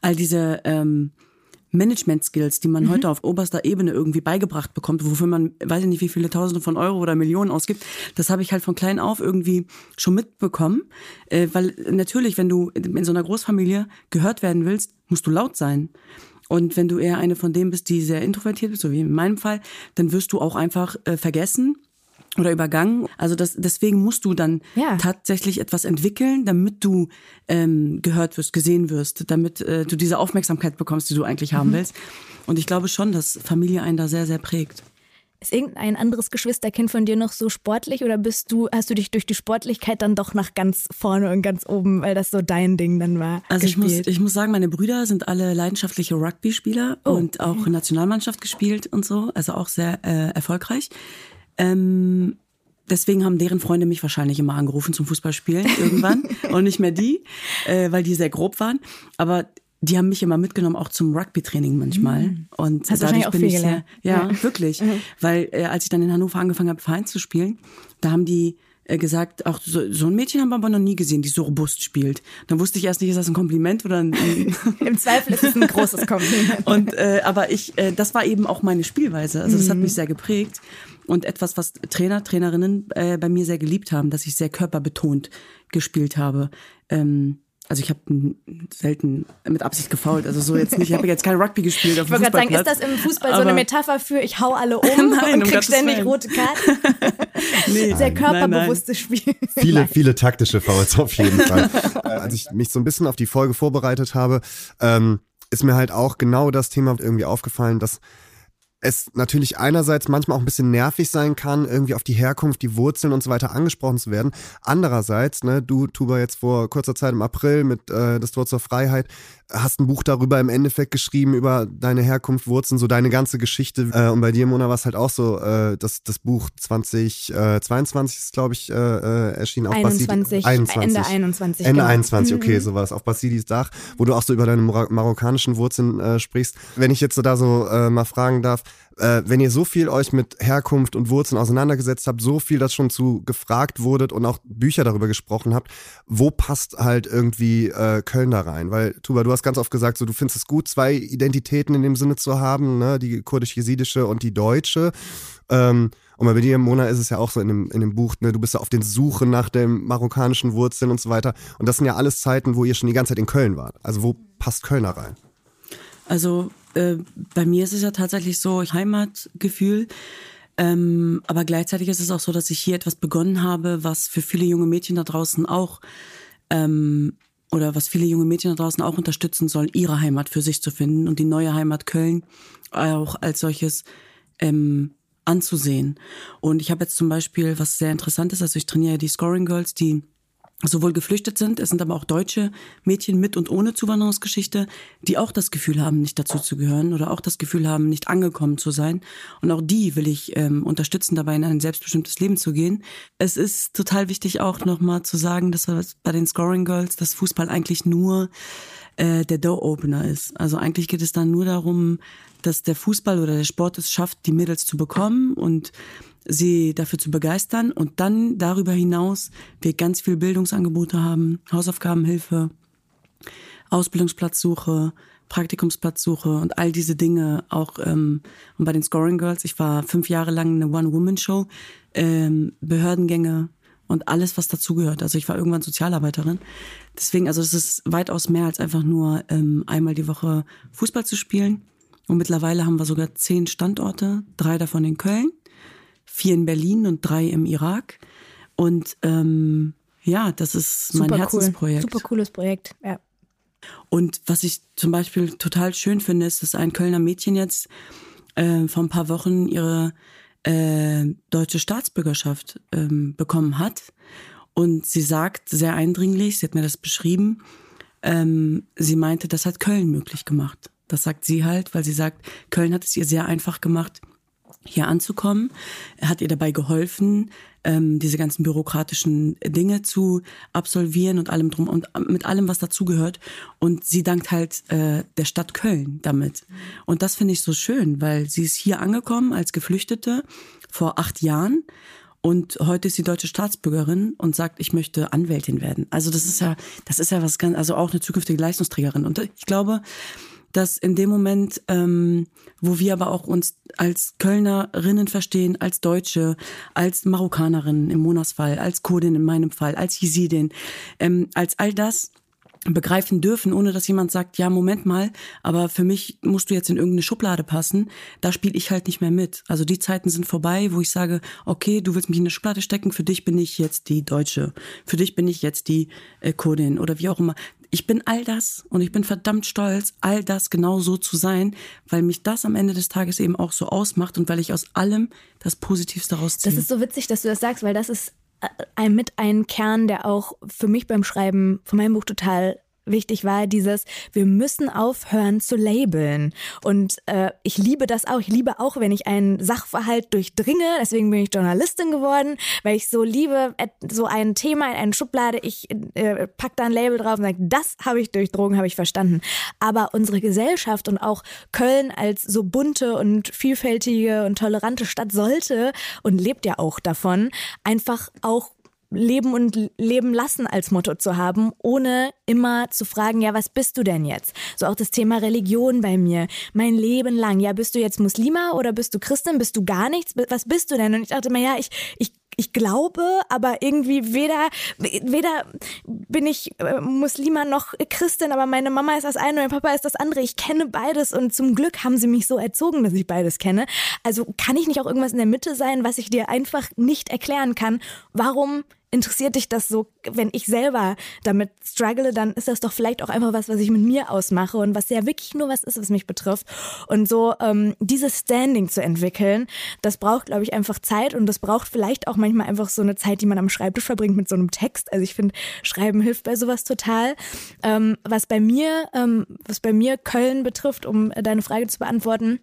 all diese ähm, Management-Skills, die man mhm. heute auf oberster Ebene irgendwie beigebracht bekommt, wofür man, weiß ich nicht, wie viele Tausende von Euro oder Millionen ausgibt, das habe ich halt von klein auf irgendwie schon mitbekommen. Äh, weil natürlich, wenn du in so einer Großfamilie gehört werden willst, musst du laut sein. Und wenn du eher eine von denen bist, die sehr introvertiert bist, so wie in meinem Fall, dann wirst du auch einfach äh, vergessen oder übergangen. Also das, deswegen musst du dann ja. tatsächlich etwas entwickeln, damit du ähm, gehört wirst, gesehen wirst, damit äh, du diese Aufmerksamkeit bekommst, die du eigentlich haben mhm. willst. Und ich glaube schon, dass Familie einen da sehr, sehr prägt. Ist irgendein anderes Geschwisterkind von dir noch so sportlich oder bist du, hast du dich durch die Sportlichkeit dann doch nach ganz vorne und ganz oben, weil das so dein Ding dann war? Also ich muss, ich muss sagen, meine Brüder sind alle leidenschaftliche Rugby-Spieler oh. und auch Nationalmannschaft gespielt und so, also auch sehr äh, erfolgreich. Ähm, deswegen haben deren Freunde mich wahrscheinlich immer angerufen zum Fußballspielen irgendwann und nicht mehr die, äh, weil die sehr grob waren. Aber die haben mich immer mitgenommen, auch zum Rugby-Training manchmal. Mhm. Und Hast dadurch bin ich sehr, ja, ja. wirklich. Mhm. Weil äh, als ich dann in Hannover angefangen habe, Verein zu spielen, da haben die äh, gesagt, auch so, so ein Mädchen haben wir aber noch nie gesehen, die so robust spielt. Dann wusste ich erst nicht, ist das ein Kompliment oder ein, Im Zweifel ist es ein großes Kompliment. und äh, aber ich, äh, das war eben auch meine Spielweise. Also das hat mhm. mich sehr geprägt und etwas, was Trainer, Trainerinnen äh, bei mir sehr geliebt haben, dass ich sehr körperbetont gespielt habe. Ähm, also ich habe selten mit Absicht gefault, also so jetzt nicht. Ich habe jetzt kein Rugby gespielt auf Ich wollte gerade sagen, ist das im Fußball so eine Metapher für ich hau alle um nein, und krieg um ständig Willen. rote Karten? nee, Sehr körperbewusstes Spiel. Viele, viele taktische Fouls auf jeden Fall. Äh, als ich mich so ein bisschen auf die Folge vorbereitet habe, ähm, ist mir halt auch genau das Thema irgendwie aufgefallen, dass es natürlich einerseits manchmal auch ein bisschen nervig sein kann, irgendwie auf die Herkunft, die Wurzeln und so weiter angesprochen zu werden. Andererseits, ne, du, Tuba, jetzt vor kurzer Zeit im April mit äh, Das Tor zur Freiheit, hast ein Buch darüber im Endeffekt geschrieben, über deine Herkunft, Wurzeln, so deine ganze Geschichte. Äh, und bei dir, Mona, war es halt auch so, äh, dass das Buch 2022 äh, ist, glaube ich, äh, äh, erschienen. Auf 21, 21. Ende 21. Ende genau. 21, okay, mhm. so war es. Auf Basilis Dach, wo du auch so über deine marokkanischen Wurzeln äh, sprichst. Wenn ich jetzt so da so äh, mal fragen darf, äh, wenn ihr so viel euch mit Herkunft und Wurzeln auseinandergesetzt habt, so viel das schon zu gefragt wurdet und auch Bücher darüber gesprochen habt, wo passt halt irgendwie äh, Köln da rein? Weil, Tuba, du hast ganz oft gesagt, so du findest es gut, zwei Identitäten in dem Sinne zu haben, ne? die kurdisch-jesidische und die deutsche. Ähm, und bei dir, Mona, ist es ja auch so in dem, in dem Buch, ne, du bist ja auf den Suche nach den marokkanischen Wurzeln und so weiter. Und das sind ja alles Zeiten, wo ihr schon die ganze Zeit in Köln wart. Also wo passt Köln da rein? Also äh, bei mir ist es ja tatsächlich so Heimatgefühl. Ähm, aber gleichzeitig ist es auch so, dass ich hier etwas begonnen habe, was für viele junge Mädchen da draußen auch ähm, oder was viele junge Mädchen da draußen auch unterstützen sollen, ihre Heimat für sich zu finden und die neue Heimat Köln auch als solches ähm, anzusehen. Und ich habe jetzt zum Beispiel, was sehr interessant ist, also ich trainiere die Scoring Girls, die sowohl geflüchtet sind, es sind aber auch deutsche Mädchen mit und ohne Zuwanderungsgeschichte, die auch das Gefühl haben, nicht dazu zu gehören oder auch das Gefühl haben, nicht angekommen zu sein. Und auch die will ich ähm, unterstützen, dabei in ein selbstbestimmtes Leben zu gehen. Es ist total wichtig auch nochmal zu sagen, dass bei den Scoring Girls das Fußball eigentlich nur äh, der Door-Opener ist. Also eigentlich geht es dann nur darum, dass der Fußball oder der Sport es schafft, die Mädels zu bekommen und sie dafür zu begeistern und dann darüber hinaus wir ganz viel Bildungsangebote haben, Hausaufgabenhilfe, Ausbildungsplatzsuche, Praktikumsplatzsuche und all diese Dinge auch ähm, und bei den Scoring Girls, ich war fünf Jahre lang eine One-Woman-Show, ähm, Behördengänge und alles, was dazugehört. Also ich war irgendwann Sozialarbeiterin. Deswegen, also es ist weitaus mehr als einfach nur ähm, einmal die Woche Fußball zu spielen. Und mittlerweile haben wir sogar zehn Standorte, drei davon in Köln vier in Berlin und drei im Irak. Und ähm, ja, das ist Super mein Herzensprojekt. Cool. Super cooles Projekt, ja. Und was ich zum Beispiel total schön finde, ist, dass ein Kölner Mädchen jetzt äh, vor ein paar Wochen ihre äh, deutsche Staatsbürgerschaft ähm, bekommen hat. Und sie sagt sehr eindringlich, sie hat mir das beschrieben, ähm, sie meinte, das hat Köln möglich gemacht. Das sagt sie halt, weil sie sagt, Köln hat es ihr sehr einfach gemacht, hier anzukommen. Er hat ihr dabei geholfen, ähm, diese ganzen bürokratischen Dinge zu absolvieren und allem drum und mit allem, was dazugehört. Und sie dankt halt äh, der Stadt Köln damit. Und das finde ich so schön, weil sie ist hier angekommen als Geflüchtete vor acht Jahren. Und heute ist sie deutsche Staatsbürgerin und sagt, ich möchte Anwältin werden. Also das ist ja, das ist ja was ganz, also auch eine zukünftige Leistungsträgerin. Und ich glaube, dass in dem Moment, ähm, wo wir aber auch uns als Kölnerinnen verstehen, als Deutsche, als Marokkanerinnen im Monatsfall, als Kurdin in meinem Fall, als Jesidin, ähm, als all das, begreifen dürfen, ohne dass jemand sagt, ja, Moment mal, aber für mich musst du jetzt in irgendeine Schublade passen, da spiele ich halt nicht mehr mit. Also die Zeiten sind vorbei, wo ich sage, okay, du willst mich in eine Schublade stecken, für dich bin ich jetzt die Deutsche, für dich bin ich jetzt die äh, Kurdin oder wie auch immer. Ich bin all das und ich bin verdammt stolz, all das genau so zu sein, weil mich das am Ende des Tages eben auch so ausmacht und weil ich aus allem das Positivste rausziehe. Das ist so witzig, dass du das sagst, weil das ist ein, mit ein Kern, der auch für mich beim Schreiben von meinem Buch total wichtig war, dieses, wir müssen aufhören zu labeln. Und äh, ich liebe das auch. Ich liebe auch, wenn ich einen Sachverhalt durchdringe. Deswegen bin ich Journalistin geworden, weil ich so liebe, so ein Thema in eine Schublade, ich äh, pack da ein Label drauf und sage, das habe ich durchdrungen, habe ich verstanden. Aber unsere Gesellschaft und auch Köln als so bunte und vielfältige und tolerante Stadt sollte und lebt ja auch davon, einfach auch Leben und Leben lassen als Motto zu haben, ohne immer zu fragen, ja, was bist du denn jetzt? So auch das Thema Religion bei mir. Mein Leben lang, ja, bist du jetzt Muslima oder bist du Christin? Bist du gar nichts? Was bist du denn? Und ich dachte mir, ja, ich, ich ich glaube, aber irgendwie weder, weder bin ich äh, Muslima noch Christin, aber meine Mama ist das eine und mein Papa ist das andere. Ich kenne beides und zum Glück haben sie mich so erzogen, dass ich beides kenne. Also kann ich nicht auch irgendwas in der Mitte sein, was ich dir einfach nicht erklären kann? Warum interessiert dich das so, wenn ich selber damit struggle, dann ist das doch vielleicht auch einfach was, was ich mit mir ausmache und was ja wirklich nur was ist, was mich betrifft. Und so ähm, dieses Standing zu entwickeln, das braucht, glaube ich, einfach Zeit und das braucht vielleicht auch manchmal einfach so eine Zeit, die man am Schreibtisch verbringt mit so einem Text. Also ich finde, Schreiben hilft bei sowas total. Ähm, was bei mir, ähm, was bei mir Köln betrifft, um deine Frage zu beantworten,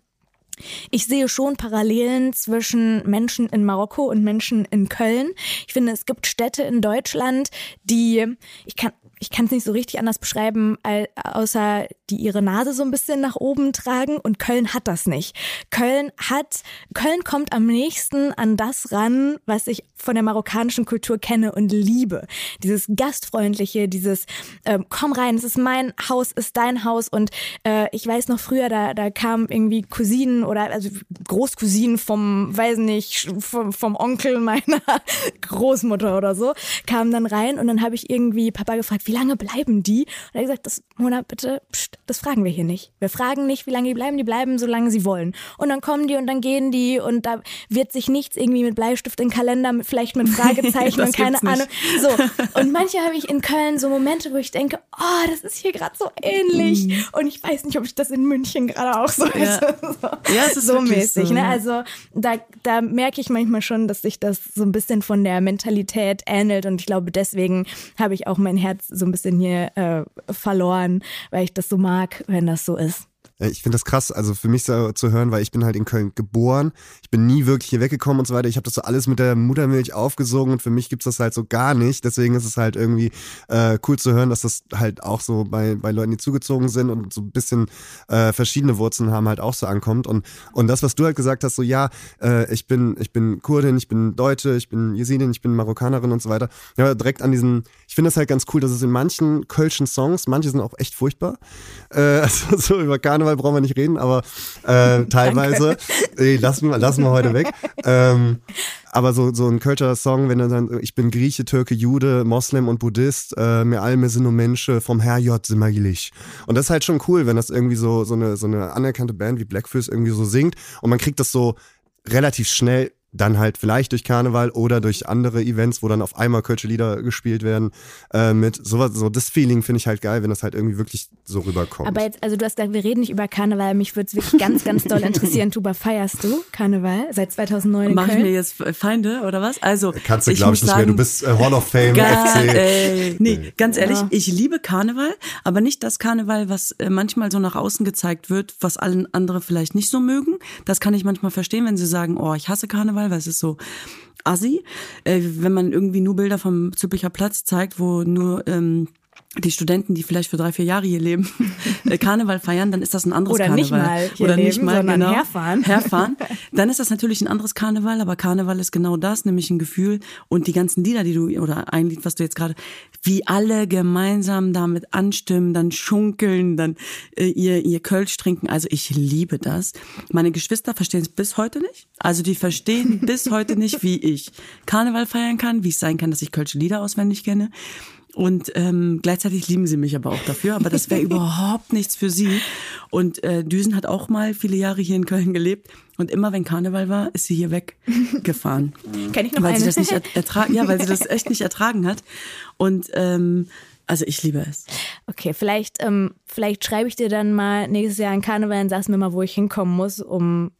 ich sehe schon Parallelen zwischen Menschen in Marokko und Menschen in Köln. Ich finde, es gibt Städte in Deutschland, die, ich kann, ich kann es nicht so richtig anders beschreiben, außer die ihre Nase so ein bisschen nach oben tragen und Köln hat das nicht. Köln hat, Köln kommt am nächsten an das ran, was ich von der marokkanischen Kultur kenne und liebe. Dieses gastfreundliche, dieses äh, komm rein, es ist mein Haus, ist dein Haus und äh, ich weiß noch früher, da, da kamen irgendwie Cousinen oder also Großcousinen vom, weiß nicht, vom, vom Onkel meiner Großmutter oder so, kamen dann rein und dann habe ich irgendwie Papa gefragt, wie wie lange bleiben die? Und er hat gesagt, das, Mona, bitte, pst, das fragen wir hier nicht. Wir fragen nicht, wie lange die bleiben, die bleiben, solange sie wollen. Und dann kommen die und dann gehen die und da wird sich nichts irgendwie mit Bleistift in Kalender, mit, vielleicht mit Fragezeichen und keine Ahnung. So. Und manchmal habe ich in Köln so Momente, wo ich denke, oh, das ist hier gerade so ähnlich. Mhm. Und ich weiß nicht, ob ich das in München gerade auch so ja. so, ja, es ist so mäßig. So, ne? Also da, da merke ich manchmal schon, dass sich das so ein bisschen von der Mentalität ähnelt und ich glaube, deswegen habe ich auch mein Herz so ein bisschen hier äh, verloren, weil ich das so mag, wenn das so ist. Ich finde das krass, also für mich so zu hören, weil ich bin halt in Köln geboren. Ich bin nie wirklich hier weggekommen und so weiter. Ich habe das so alles mit der Muttermilch aufgesogen und für mich gibt's das halt so gar nicht. Deswegen ist es halt irgendwie äh, cool zu hören, dass das halt auch so bei, bei Leuten, die zugezogen sind und so ein bisschen äh, verschiedene Wurzeln haben, halt auch so ankommt. Und, und das, was du halt gesagt hast, so ja, äh, ich bin, ich bin Kurdin, ich bin Deutsche, ich bin Jesidin, ich bin Marokkanerin und so weiter. Ja, direkt an diesen, ich finde das halt ganz cool, dass es in manchen kölschen Songs, manche sind auch echt furchtbar, äh, also so über Karneval Karneval brauchen wir nicht reden, aber äh, teilweise, nee, lassen, wir, lassen wir heute weg. Ähm, aber so, so ein Kölscher Song, wenn er dann, ich bin Grieche, Türke, Jude, Moslem und Buddhist, äh, mir alle sind nur Menschen, vom Herr J. Simmerlich. Und das ist halt schon cool, wenn das irgendwie so, so eine, so eine anerkannte Band wie Blackfish irgendwie so singt und man kriegt das so relativ schnell dann halt vielleicht durch Karneval oder durch andere Events, wo dann auf einmal Kölsche Lieder gespielt werden, äh, mit sowas, so das Feeling finde ich halt geil, wenn das halt irgendwie wirklich so rüberkommt. Aber jetzt, also du hast gesagt, wir reden nicht über Karneval, mich würde es wirklich ganz, ganz doll interessieren. Tuba, feierst du Karneval seit 2009 in Mach Köln? ich mir jetzt Feinde oder was? Also Kannst du, glaube ich, nicht mehr. Du bist äh, Hall of Fame, Ga- FC. Äh, nee, ganz ehrlich, Ja. ich liebe Karneval, aber nicht das Karneval, was äh, manchmal so nach außen gezeigt wird, was allen andere vielleicht nicht so mögen. Das kann ich manchmal verstehen, wenn sie sagen, oh, ich hasse Karneval, weil es ist so assi. Äh, wenn man irgendwie nur Bilder vom Züppicher Platz zeigt, wo nur ähm, die Studenten, die vielleicht für drei, vier Jahre hier leben, äh, Karneval feiern, dann ist das ein anderes Oder nicht Karneval. mal hier Oder nicht leben, mal, sondern genau, herfahren. herfahren. Dann ist das natürlich ein anderes Karneval, aber Karneval ist genau das, nämlich ein Gefühl und die ganzen Lieder, die du, oder ein Lied, was du jetzt gerade, wie alle gemeinsam damit anstimmen, dann schunkeln, dann äh, ihr, ihr Kölsch trinken. Also ich liebe das. Meine Geschwister verstehen es bis heute nicht. Also die verstehen bis heute nicht, wie ich Karneval feiern kann, wie es sein kann, dass ich Kölsche Lieder auswendig kenne. Und ähm, gleichzeitig lieben sie mich aber auch dafür. Aber das wäre überhaupt nichts für sie. Und äh, Düsen hat auch mal viele Jahre hier in Köln gelebt. Und immer wenn Karneval war, ist sie hier weggefahren. Kenn ich noch weil sie eine. das nicht er- ertragen, ja, weil sie das echt nicht ertragen hat. Und ähm, also ich liebe es. Okay, vielleicht, ähm, vielleicht schreibe ich dir dann mal nächstes Jahr an Karneval und sagst mir mal, wo ich hinkommen muss, um,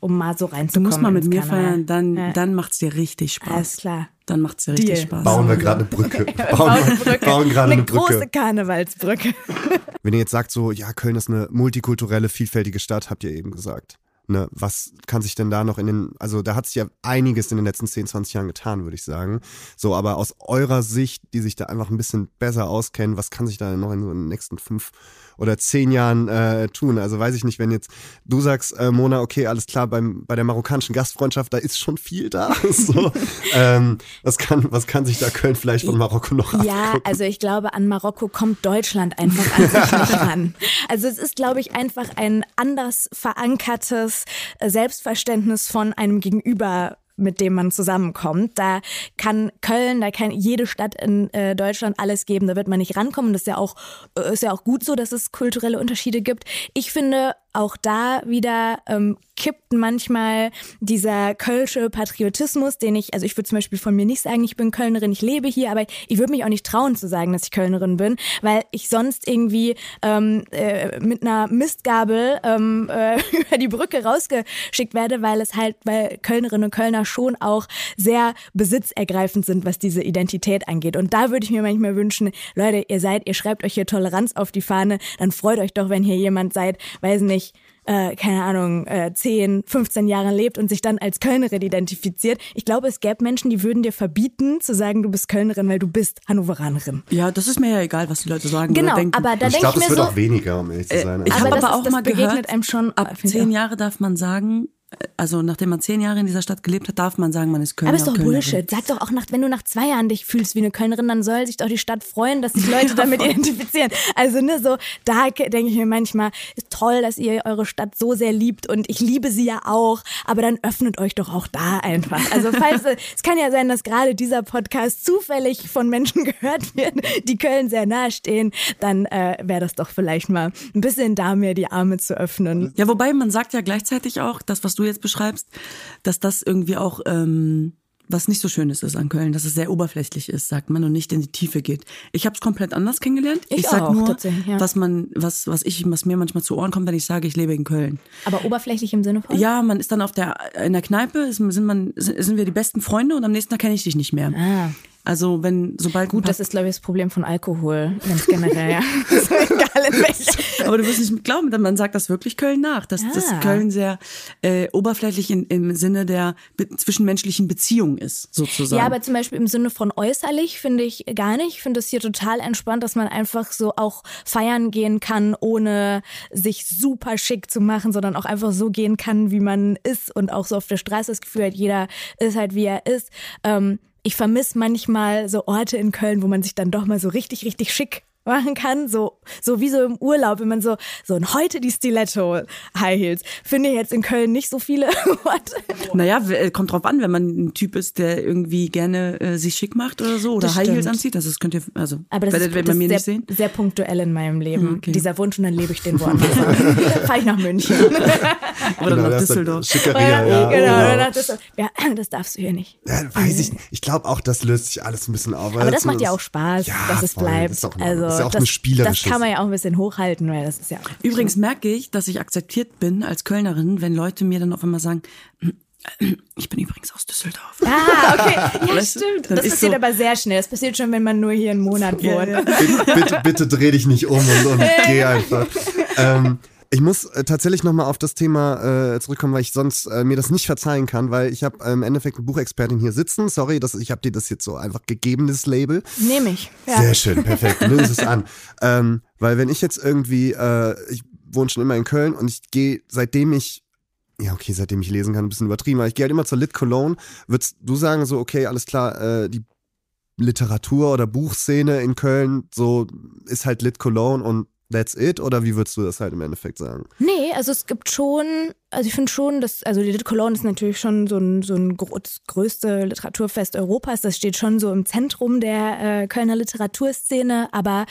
um mal so Du reinzukommen. musst mal mit mir Karneval. feiern, dann, Ja. dann macht's dir richtig Spaß. Alles klar. Dann macht's dir richtig Deal. Spaß. Bauen wir gerade eine Brücke. Bauen, Bauen eine Brücke. bauen gerade eine eine Brücke. große Karnevalsbrücke. Wenn ihr jetzt sagt, so, ja, Köln ist eine multikulturelle, vielfältige Stadt, habt ihr eben gesagt. Ne, was kann sich denn da noch in den, also da hat sich ja einiges in den letzten 10, 20 Jahren getan, würde ich sagen. So, aber aus eurer Sicht, die sich da einfach ein bisschen besser auskennen, was kann sich da noch in so den nächsten fünf oder zehn Jahren äh, tun? Also weiß ich nicht, wenn jetzt du sagst, äh, Mona, okay, alles klar, beim, bei der marokkanischen Gastfreundschaft, da ist schon viel da. so, ähm, was, kann, was kann sich da Köln vielleicht von Marokko noch Ja, abgucken? also ich glaube, an Marokko kommt Deutschland einfach an sich nicht ran. Also es ist, glaube ich, einfach ein anders verankertes äh, Selbstverständnis von einem Gegenüber mit dem man zusammenkommt. Da kann Köln, da kann jede Stadt in äh, Deutschland alles geben, da wird man nicht rankommen. Das ist ja auch, äh, ist ja auch gut so, dass es kulturelle Unterschiede gibt. Ich finde, auch da wieder ähm, kippt manchmal dieser kölsche Patriotismus, den ich, also ich würde zum Beispiel von mir nicht sagen, ich bin Kölnerin, ich lebe hier, aber ich würde mich auch nicht trauen zu sagen, dass ich Kölnerin bin, weil ich sonst irgendwie ähm, äh, mit einer Mistgabel ähm, äh, über die Brücke rausgeschickt werde, weil es halt, weil Kölnerinnen und Kölner schon auch sehr besitzergreifend sind, was diese Identität angeht. Und da würde ich mir manchmal wünschen, Leute, ihr seid, ihr schreibt euch hier Toleranz auf die Fahne, dann freut euch doch, wenn hier jemand seid, weiß nicht, äh, keine Ahnung, äh, 10, 15 Jahre lebt und sich dann als Kölnerin identifiziert. Ich glaube, es gäbe Menschen, die würden dir verbieten, zu sagen, du bist Kölnerin, weil du bist Hannoveranerin. Ja, das ist mir ja egal, was die Leute sagen Genau, oder denken. aber da ich denke ich glaube, mir es wird so, auch weniger, um ehrlich zu sein. Ich Also- Aber habe das aber ist- auch das mal begegnet gehört, einem schon, ab ich zehn. Jahre darf man sagen, also nachdem man zehn Jahre in dieser Stadt gelebt hat, darf man sagen, man ist Kölner. aber ist doch Kölnerin. Bullshit. Sag doch auch, nach, wenn du nach zwei Jahren dich fühlst wie eine Kölnerin, dann soll sich doch die Stadt freuen, dass sich Leute damit identifizieren. Also ne, so da denke ich mir manchmal, ist toll, dass ihr eure Stadt so sehr liebt und ich liebe sie ja auch, aber dann öffnet euch doch auch da einfach. Also falls es kann ja sein, dass gerade dieser Podcast zufällig von Menschen gehört wird, die Köln sehr nahe stehen, dann äh, wäre das doch vielleicht mal ein bisschen da mir die Arme zu öffnen. Ja, wobei man sagt ja gleichzeitig auch, das, was du jetzt beschreibst, dass das irgendwie auch ähm, was nicht so Schönes ist an Köln, dass es sehr oberflächlich ist, sagt man, und nicht in die Tiefe geht. Ich habe es komplett anders kennengelernt. Ich sag auch, nur, ja. was man, was, was ich, was mir manchmal zu Ohren kommt, wenn ich sage, ich lebe in Köln. Aber oberflächlich im Sinne von? Ja, man ist dann auf der in der Kneipe, ist, sind man sind wir die besten Freunde und am nächsten Tag kenne ich dich nicht mehr. Ah. Also wenn sobald Gut, das ist, glaube ich, das Problem von Alkohol, ganz generell, ja. egal in. Aber du wirst nicht glauben, denn man sagt das wirklich Köln nach, dass, dass Ah. Köln sehr äh, oberflächlich in, im Sinne der be zwischenmenschlichen Beziehung ist, sozusagen. Ja, aber zum Beispiel im Sinne von äußerlich finde ich gar nicht. Ich finde es hier total entspannt, dass man einfach so auch feiern gehen kann, ohne sich super schick zu machen, sondern auch einfach so gehen kann, wie man ist und auch so auf der Straße das Gefühl hat, jeder ist halt, wie er ist. Ähm, ich vermisse manchmal so Orte in Köln, wo man sich dann doch mal so richtig, richtig schick machen kann, so, so wie so im Urlaub, wenn man so, so und heute die Stiletto High Heels. Finde ich jetzt in Köln nicht so viele. Naja, äh, kommt drauf an, wenn man ein Typ ist, der irgendwie gerne äh, sich schick macht oder so oder Das High Heels stimmt. anzieht. Also das könnt ihr, also Aber das werdet ist, ihr das bei mir ist nicht sehr, sehen. sehr punktuell in meinem Leben. Okay. Dieser Wunsch und dann lebe ich den woanders. Dann Fahre ich nach München. Oder nach das ist Düsseldorf. Schickeria, Oder, ja. genau, oder nach Düsseldorf. Ja, das darfst du hier nicht. Ja, weiß ich nicht. Ich glaube auch, das löst sich alles ein bisschen auf. Aber das macht ja auch Spaß, Ja, dass es voll. bleibt. Ist also ist ja auch das, eine spielerische das kann man ja auch ein bisschen hochhalten, weil das ist ja Übrigens merke ich, dass ich akzeptiert bin als Kölnerin, wenn Leute mir dann auf einmal sagen, ich bin übrigens aus Düsseldorf. Ah, okay. Ja, Weißt du, stimmt. Das ist passiert so- aber sehr schnell. Das passiert schon, wenn man nur hier einen Monat Ja, wohnt. ja. bitte, bitte, bitte dreh dich nicht um und, und geh einfach. Ähm, ich muss äh, tatsächlich nochmal auf das Thema äh, zurückkommen, weil ich sonst äh, mir das nicht verzeihen kann, weil ich habe äh, im Endeffekt eine Buchexpertin hier sitzen. Sorry, dass ich habe dir das jetzt so einfach gegeben, das Label. Nehme ich. Ja. Sehr schön, perfekt. Nimmst es an. Ähm, weil wenn ich jetzt irgendwie, äh, ich wohne schon immer in Köln und ich gehe, seitdem ich, ja okay, seitdem ich lesen kann, ein bisschen übertrieben, aber ich gehe halt immer zur Lit Cologne. Würdest du sagen so, okay, alles klar, äh, die Literatur oder Buchszene in Köln, so ist halt Lit Cologne und that's it? Oder wie würdest du das halt im Endeffekt sagen? Nee, also es gibt schon, also ich finde schon, dass, also die Lit Cologne ist natürlich schon so ein, so ein das größte Literaturfest Europas. Das steht schon so im Zentrum der äh, Kölner Literaturszene. Aber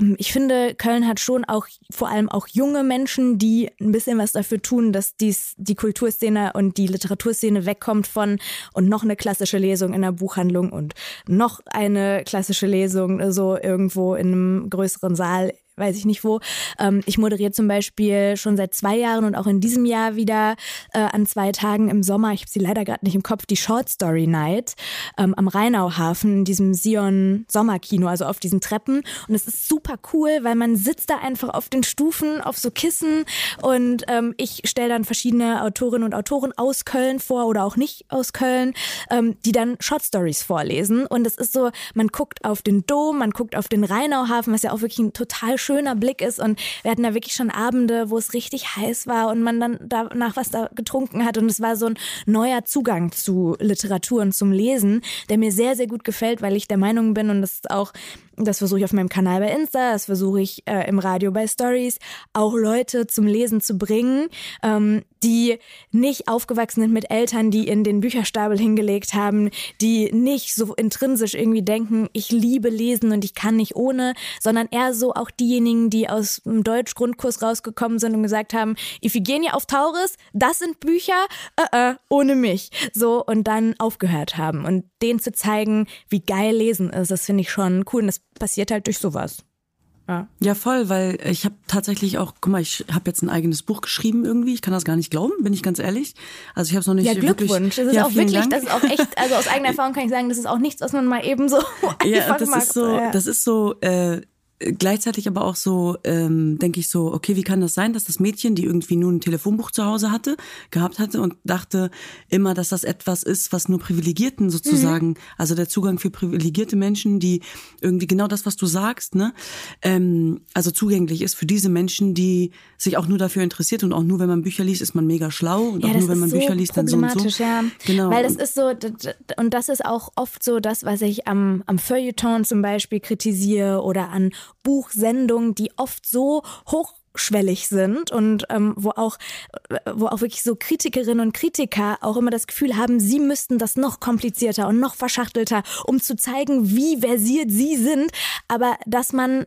ähm, ich finde, Köln hat schon auch vor allem auch junge Menschen, die ein bisschen was dafür tun, dass dies, die Kulturszene und die Literaturszene wegkommt von und noch eine klassische Lesung in der Buchhandlung und noch eine klassische Lesung so irgendwo in einem größeren Saal weiß ich nicht wo. Ähm, ich moderiere zum Beispiel schon seit zwei Jahren und auch in diesem Jahr wieder äh, an zwei Tagen im Sommer, ich habe sie leider gerade nicht im Kopf, die Short Story Night ähm, am Rheinauhafen, in diesem Sion Sommerkino, also auf diesen Treppen. Und es ist super cool, weil man sitzt da einfach auf den Stufen, auf so Kissen und ähm, ich stelle dann verschiedene Autorinnen und Autoren aus Köln vor oder auch nicht aus Köln, ähm, die dann Short Stories vorlesen. Und es ist so, man guckt auf den Dom, man guckt auf den Rheinauhafen, was ja auch wirklich ein total schöner Blick ist. Und wir hatten da wirklich schon Abende, wo es richtig heiß war und man dann danach was da getrunken hat. Und es war so ein neuer Zugang zu Literatur und zum Lesen, der mir sehr, sehr gut gefällt, weil ich der Meinung bin, und das auch das versuche ich auf meinem Kanal bei Insta, das versuche ich äh, im Radio bei Stories, auch Leute zum Lesen zu bringen, ähm, die nicht aufgewachsen sind mit Eltern, die in den Bücherstapel hingelegt haben, die nicht so intrinsisch irgendwie denken, ich liebe Lesen und ich kann nicht ohne, sondern eher so auch diejenigen, die aus dem Deutsch-Grundkurs rausgekommen sind und gesagt haben, Iphigenie auf Tauris, das sind Bücher, äh, äh, ohne mich. So, und dann aufgehört haben. Und denen zu zeigen, wie geil Lesen ist, das finde ich schon cool. Und das passiert halt durch sowas. Ja. Ja, voll, weil ich habe tatsächlich auch, guck mal, ich habe jetzt ein eigenes Buch geschrieben irgendwie. Ich kann das gar nicht glauben, bin ich ganz ehrlich. Also ich habe es noch nicht Ja, wirklich. Glückwunsch. Das ist ja, auch wirklich, Dank. das ist auch echt, also aus eigener Erfahrung kann ich sagen, das ist auch nichts, was man mal eben so Ja, das ist so, Ja. das ist so, äh, gleichzeitig aber auch so, ähm, denke ich so, okay, wie kann das sein, dass das Mädchen, die irgendwie nur ein Telefonbuch zu Hause hatte, gehabt hatte und dachte immer, dass das etwas ist, was nur Privilegierten sozusagen, also der Zugang für privilegierte Menschen, die irgendwie genau das, was du sagst, ne, ähm, also zugänglich ist für diese Menschen, die sich auch nur dafür interessiert und auch nur, wenn man Bücher liest, ist man mega schlau und Ja, auch nur, wenn man so Bücher liest, dann so und so. ja. Genau. Weil das ist so, und das ist auch oft so das, was ich am, am Feuilleton zum Beispiel kritisiere oder an Buchsendungen, die oft so hoch schwellig sind und ähm, wo auch wo auch wirklich so Kritikerinnen und Kritiker auch immer das Gefühl haben, sie müssten das noch komplizierter und noch verschachtelter, um zu zeigen, wie versiert sie sind, aber dass man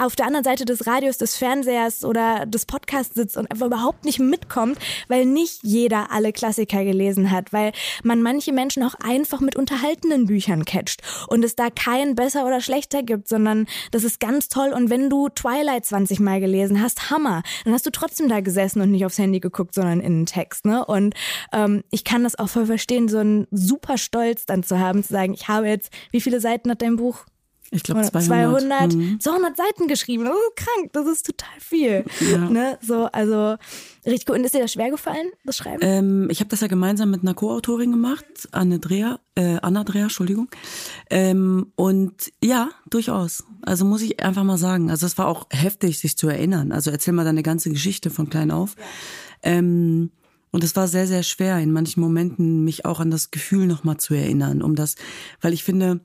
auf der anderen Seite des Radios, des Fernsehers oder des Podcasts sitzt und einfach überhaupt nicht mitkommt, weil nicht jeder alle Klassiker gelesen hat, weil man manche Menschen auch einfach mit unterhaltenen Büchern catcht und es da kein besser oder schlechter gibt, sondern das ist ganz toll und wenn du Twilight 20 Mal gelesen hast, Hammer, dann hast du trotzdem da gesessen und nicht aufs Handy geguckt, sondern in den Text, ne? Und ähm, ich kann das auch voll verstehen, so einen super Stolz dann zu haben, zu sagen, ich habe jetzt, wie viele Seiten hat dein Buch? Ich glaube 200. 200, Mhm. 200 Seiten geschrieben. Das ist krank, das ist total viel. Ja. Ne? So, also richtig gut. Und ist dir das schwer gefallen, das Schreiben? Ähm, ich habe das ja gemeinsam mit einer Co-Autorin gemacht, Anne Dreher, äh, Anna Dreher, Entschuldigung. Ähm, und ja, durchaus. Also muss ich einfach mal sagen. Also es war auch heftig, sich zu erinnern. Also erzähl mal deine ganze Geschichte von klein auf. Ähm, und es war sehr, sehr schwer, in manchen Momenten mich auch an das Gefühl nochmal zu erinnern, um das, weil ich finde,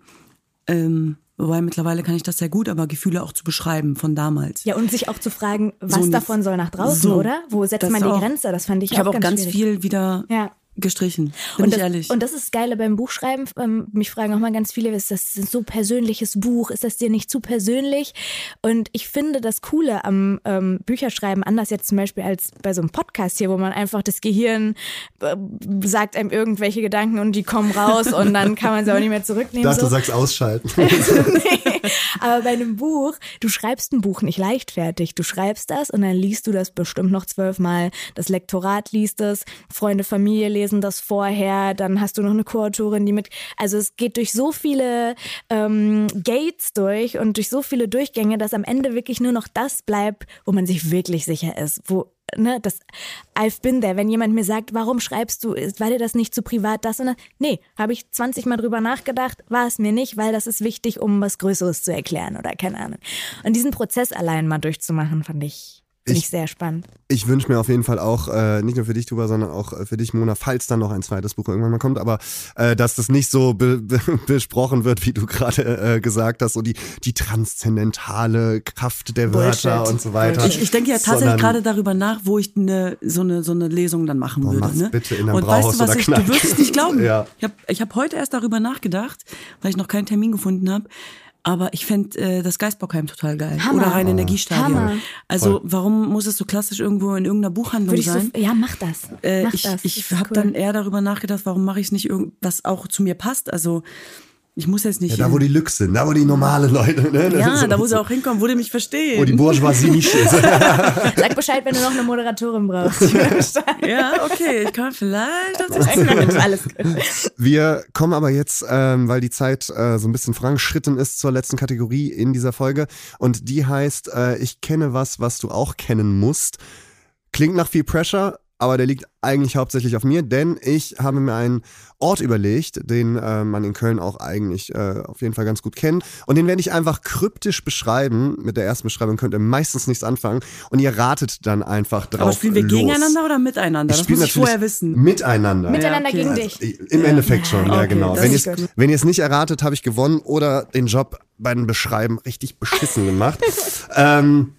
ähm, Wobei mittlerweile kann ich das sehr gut, aber Gefühle auch zu beschreiben von damals. Ja, und sich auch zu fragen, was So davon soll nach draußen, so, oder? Wo setzt man die auch. Grenze? Das fand ich, Ich habe auch ganz, ganz schwierig. viel wieder Ja. Gestrichen, bin Und ich das, ehrlich. und das ist das Geile beim Buchschreiben. Ähm, mich fragen auch mal ganz viele, ist das ein so persönliches Buch? Ist das dir nicht zu persönlich? Und ich finde das Coole am ähm, Bücherschreiben, anders jetzt zum Beispiel als bei so einem Podcast hier, wo man einfach das Gehirn äh, sagt einem irgendwelche Gedanken und die kommen raus und dann kann man sie auch nicht mehr zurücknehmen. Dachte, so. du sagst ausschalten. nee. Aber bei einem Buch, du schreibst ein Buch nicht leichtfertig. Du schreibst das und dann liest du das bestimmt noch zwölfmal. Das Lektorat liest es, Freunde, Familie lesen das vorher, dann hast du noch eine Co-Autorin, die mit. Also es geht durch so viele ähm, Gates durch und durch so viele Durchgänge, dass am Ende wirklich nur noch das bleibt, wo man sich wirklich sicher ist, wo ne, das I've been there. Wenn jemand mir sagt, warum schreibst du, war dir das nicht zu privat, das und das? Nee, habe ich 20 Mal drüber nachgedacht, war es mir nicht, weil das ist wichtig, um was Größeres zu erklären oder keine Ahnung. Und diesen Prozess allein mal durchzumachen, fand ich, finde ich, Ich- sehr spannend. Ich wünsche mir auf jeden Fall auch, äh, nicht nur für dich, Tuba, sondern auch äh, für dich, Mona, falls dann noch ein zweites Buch irgendwann mal kommt, aber äh, dass das nicht so be be besprochen wird, wie du gerade äh, gesagt hast, so die, die transzendentale Kraft der Wörter Bullshit. und so weiter. Ich, ich denke ja tatsächlich gerade darüber nach, wo ich eine, so, eine, so eine Lesung dann machen Boah, würde. Ne? bitte in einem Und weißt Brauhaus du, was oder ich, du wirst es nicht glauben. Ja. Ich habe ich hab heute erst darüber nachgedacht, weil ich noch keinen Termin gefunden habe. Aber ich fände äh, das Geistbockheim total geil. Hammer. Oder rein Energiestadion. Hammer. Also warum muss es so klassisch irgendwo in irgendeiner Buchhandlung Würde ich so, sein? ja, mach das. Äh, mach ich das. ich habe cool. dann eher darüber nachgedacht, warum mache ich es nicht irgendwas auch zu mir passt. Also ich muss jetzt nicht. Ja, da wo die Lux sind, da wo die normale Leute, ne? Das ja, ist da so- wo sie auch hinkommen, wo die mich verstehen. Wo die Bourgeoisie nicht ist. Sag Bescheid, wenn du noch eine Moderatorin brauchst. ja, okay, ich kann vielleicht. Alles gut. Wir kommen aber jetzt, ähm, weil die Zeit äh, so ein bisschen vorangeschritten ist zur letzten Kategorie in dieser Folge. Und die heißt, äh, ich kenne was, was du auch kennen musst. Klingt nach viel Pressure, aber der liegt eigentlich hauptsächlich auf mir, denn ich habe mir einen Ort überlegt, den äh, man in Köln auch eigentlich äh, auf jeden Fall ganz gut kennt. Und den werde ich einfach kryptisch beschreiben. Mit der ersten Beschreibung könnt ihr meistens nichts anfangen. Und ihr ratet dann einfach drauf Aber spielen wir los. gegeneinander oder miteinander? Ich das spiele muss ich natürlich vorher wissen. Miteinander. Miteinander okay. gegen Also, dich. Im Endeffekt schon, ja Okay, genau. wenn ihr es nicht erratet, habe ich gewonnen oder den Job beim Beschreiben richtig beschissen gemacht. ähm,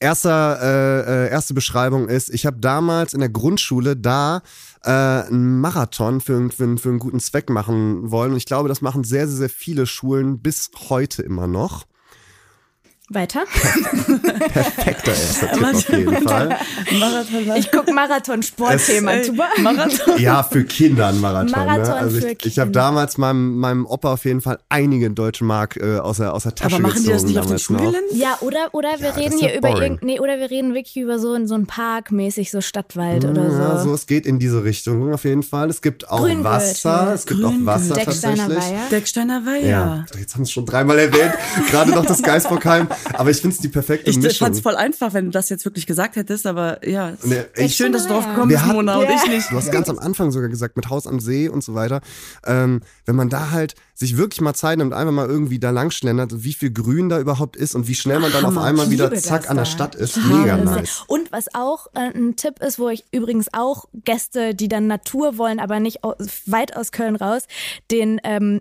erster, äh, äh, erste Beschreibung ist, ich habe damals in der Grundschule da äh, einen Marathon für, für, für einen guten Zweck machen wollen. Und ich glaube, das machen sehr, sehr, sehr viele Schulen bis heute immer noch. Weiter. Perfekter erster Tipp auf jeden Fall. Marathon, Ich guck Marathon-Sportthema. Marathon. Ja, für Kinder ein Marathon. Marathon ne? Also für ich, ich habe damals meinem, meinem Opa auf jeden Fall einige deutsche Mark äh, aus, der, aus der Tasche Aber machen die das gezogen nicht auf den. Schulgeländen? Ja, oder, oder wir das reden hier ja über irgend, nee, oder wir reden wirklich über so, so einen Park mäßig, so Stadtwald oder so. Ja, so, es geht in diese Richtung auf jeden Fall. Es gibt auch Grünwirt, Wasser, ja. es gibt Grünwirt. auch Wasser Decksteiner tatsächlich. Weiher. Decksteiner Weiher. Ja, jetzt haben sie es schon dreimal erwähnt, gerade noch das Geisbockheim. Aber ich finde es die perfekte Ich Mischung. fand es voll einfach, wenn du das jetzt wirklich gesagt hättest, aber ja. es- Nee, ich- schön, dass du drauf Wir gekommen bist, hatten- Mona, und Ja. ich nicht. Du hast ganz am Anfang sogar gesagt, mit Haus am See und so weiter. Ähm, wenn man da halt sich wirklich mal Zeit nimmt, einfach mal irgendwie da lang schlendert, wie viel Grün da überhaupt ist und wie schnell man dann auf einmal Ich wieder zack an der da. Stadt ist. Mega nice. Und was auch äh, ein Tipp ist, wo ich übrigens auch Gäste, die dann Natur wollen, aber nicht au weit aus Köln raus, den ähm,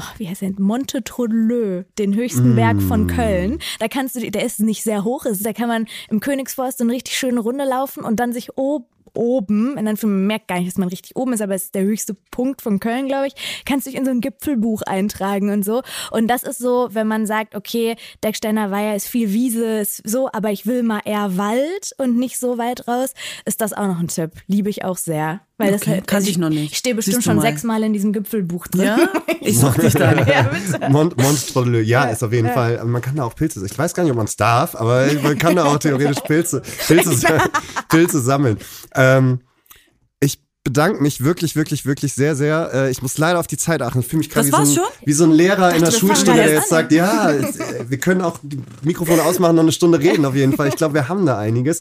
Oh, wie heißt der? Monte Troleux, den höchsten Berg von Köln. Da kannst du, der ist nicht sehr hoch, ist, da kann man im Königsforst eine richtig schöne Runde laufen und dann sich oben oben, und dann man merkt gar nicht, dass man richtig oben ist, aber es ist der höchste Punkt von Köln, glaube ich, kannst dich in so ein Gipfelbuch eintragen und so. Und das ist so, wenn man sagt, okay, Decksteiner Weiher ist viel Wiese, ist so, aber ich will mal eher Wald und nicht so weit raus, ist das auch noch ein Tipp. Liebe ich auch sehr. Weil das Okay, halt, kannte ich noch nicht. Ich stehe bestimmt schon mal. sechsmal in diesem Gipfelbuch drin. Ja? Ich such dich dann. ja, bitte. Mont Monstreleux, ja, ist auf jeden Fall. aber Man kann da auch Pilze. Ich weiß gar nicht, ob man es darf, aber man kann da auch theoretisch Pilze, Pilze, Pilze sammeln. Ähm, ich bedanke mich wirklich, wirklich, wirklich sehr, sehr. Äh, ich muss leider auf die Zeit achten. Ich fühle mich gerade Das wie, so war's ein- schon? wie so ein Lehrer in der Schulstunde, da der jetzt an. sagt, ja, äh, wir können auch die Mikrofone ausmachen und eine Stunde reden auf jeden Fall. Ich glaube, wir haben da einiges.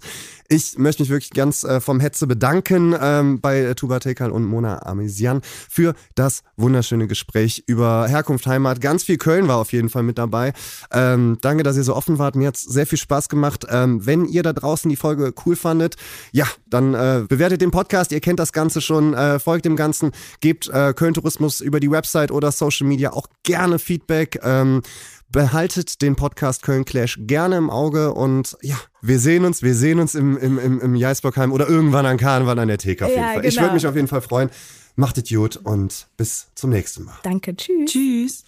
Ich möchte mich wirklich ganz äh, vom Hetze bedanken ähm, bei Tuba Tekal und Mona Amesian für das wunderschöne Gespräch über Herkunft, Heimat. Ganz viel Köln war auf jeden Fall mit dabei. Ähm, danke, dass ihr so offen wart. Mir hat sehr viel Spaß gemacht. Ähm, wenn ihr da draußen die Folge cool fandet, ja, dann äh, bewertet den Podcast. Ihr kennt das Ganze schon. Äh, folgt dem Ganzen. Gebt äh, Köln Tourismus über die Website oder Social Media auch gerne Feedback. Behaltet den Podcast Köln Clash gerne im Auge und ja, wir sehen uns, wir sehen uns im, im, im, im Jaisbockheim oder irgendwann an Karneval an der Theke auf jeden Ja, Fall. Ich genau. würde mich auf jeden Fall freuen. Macht es gut und bis zum nächsten Mal. Danke, tschüss. Tschüss.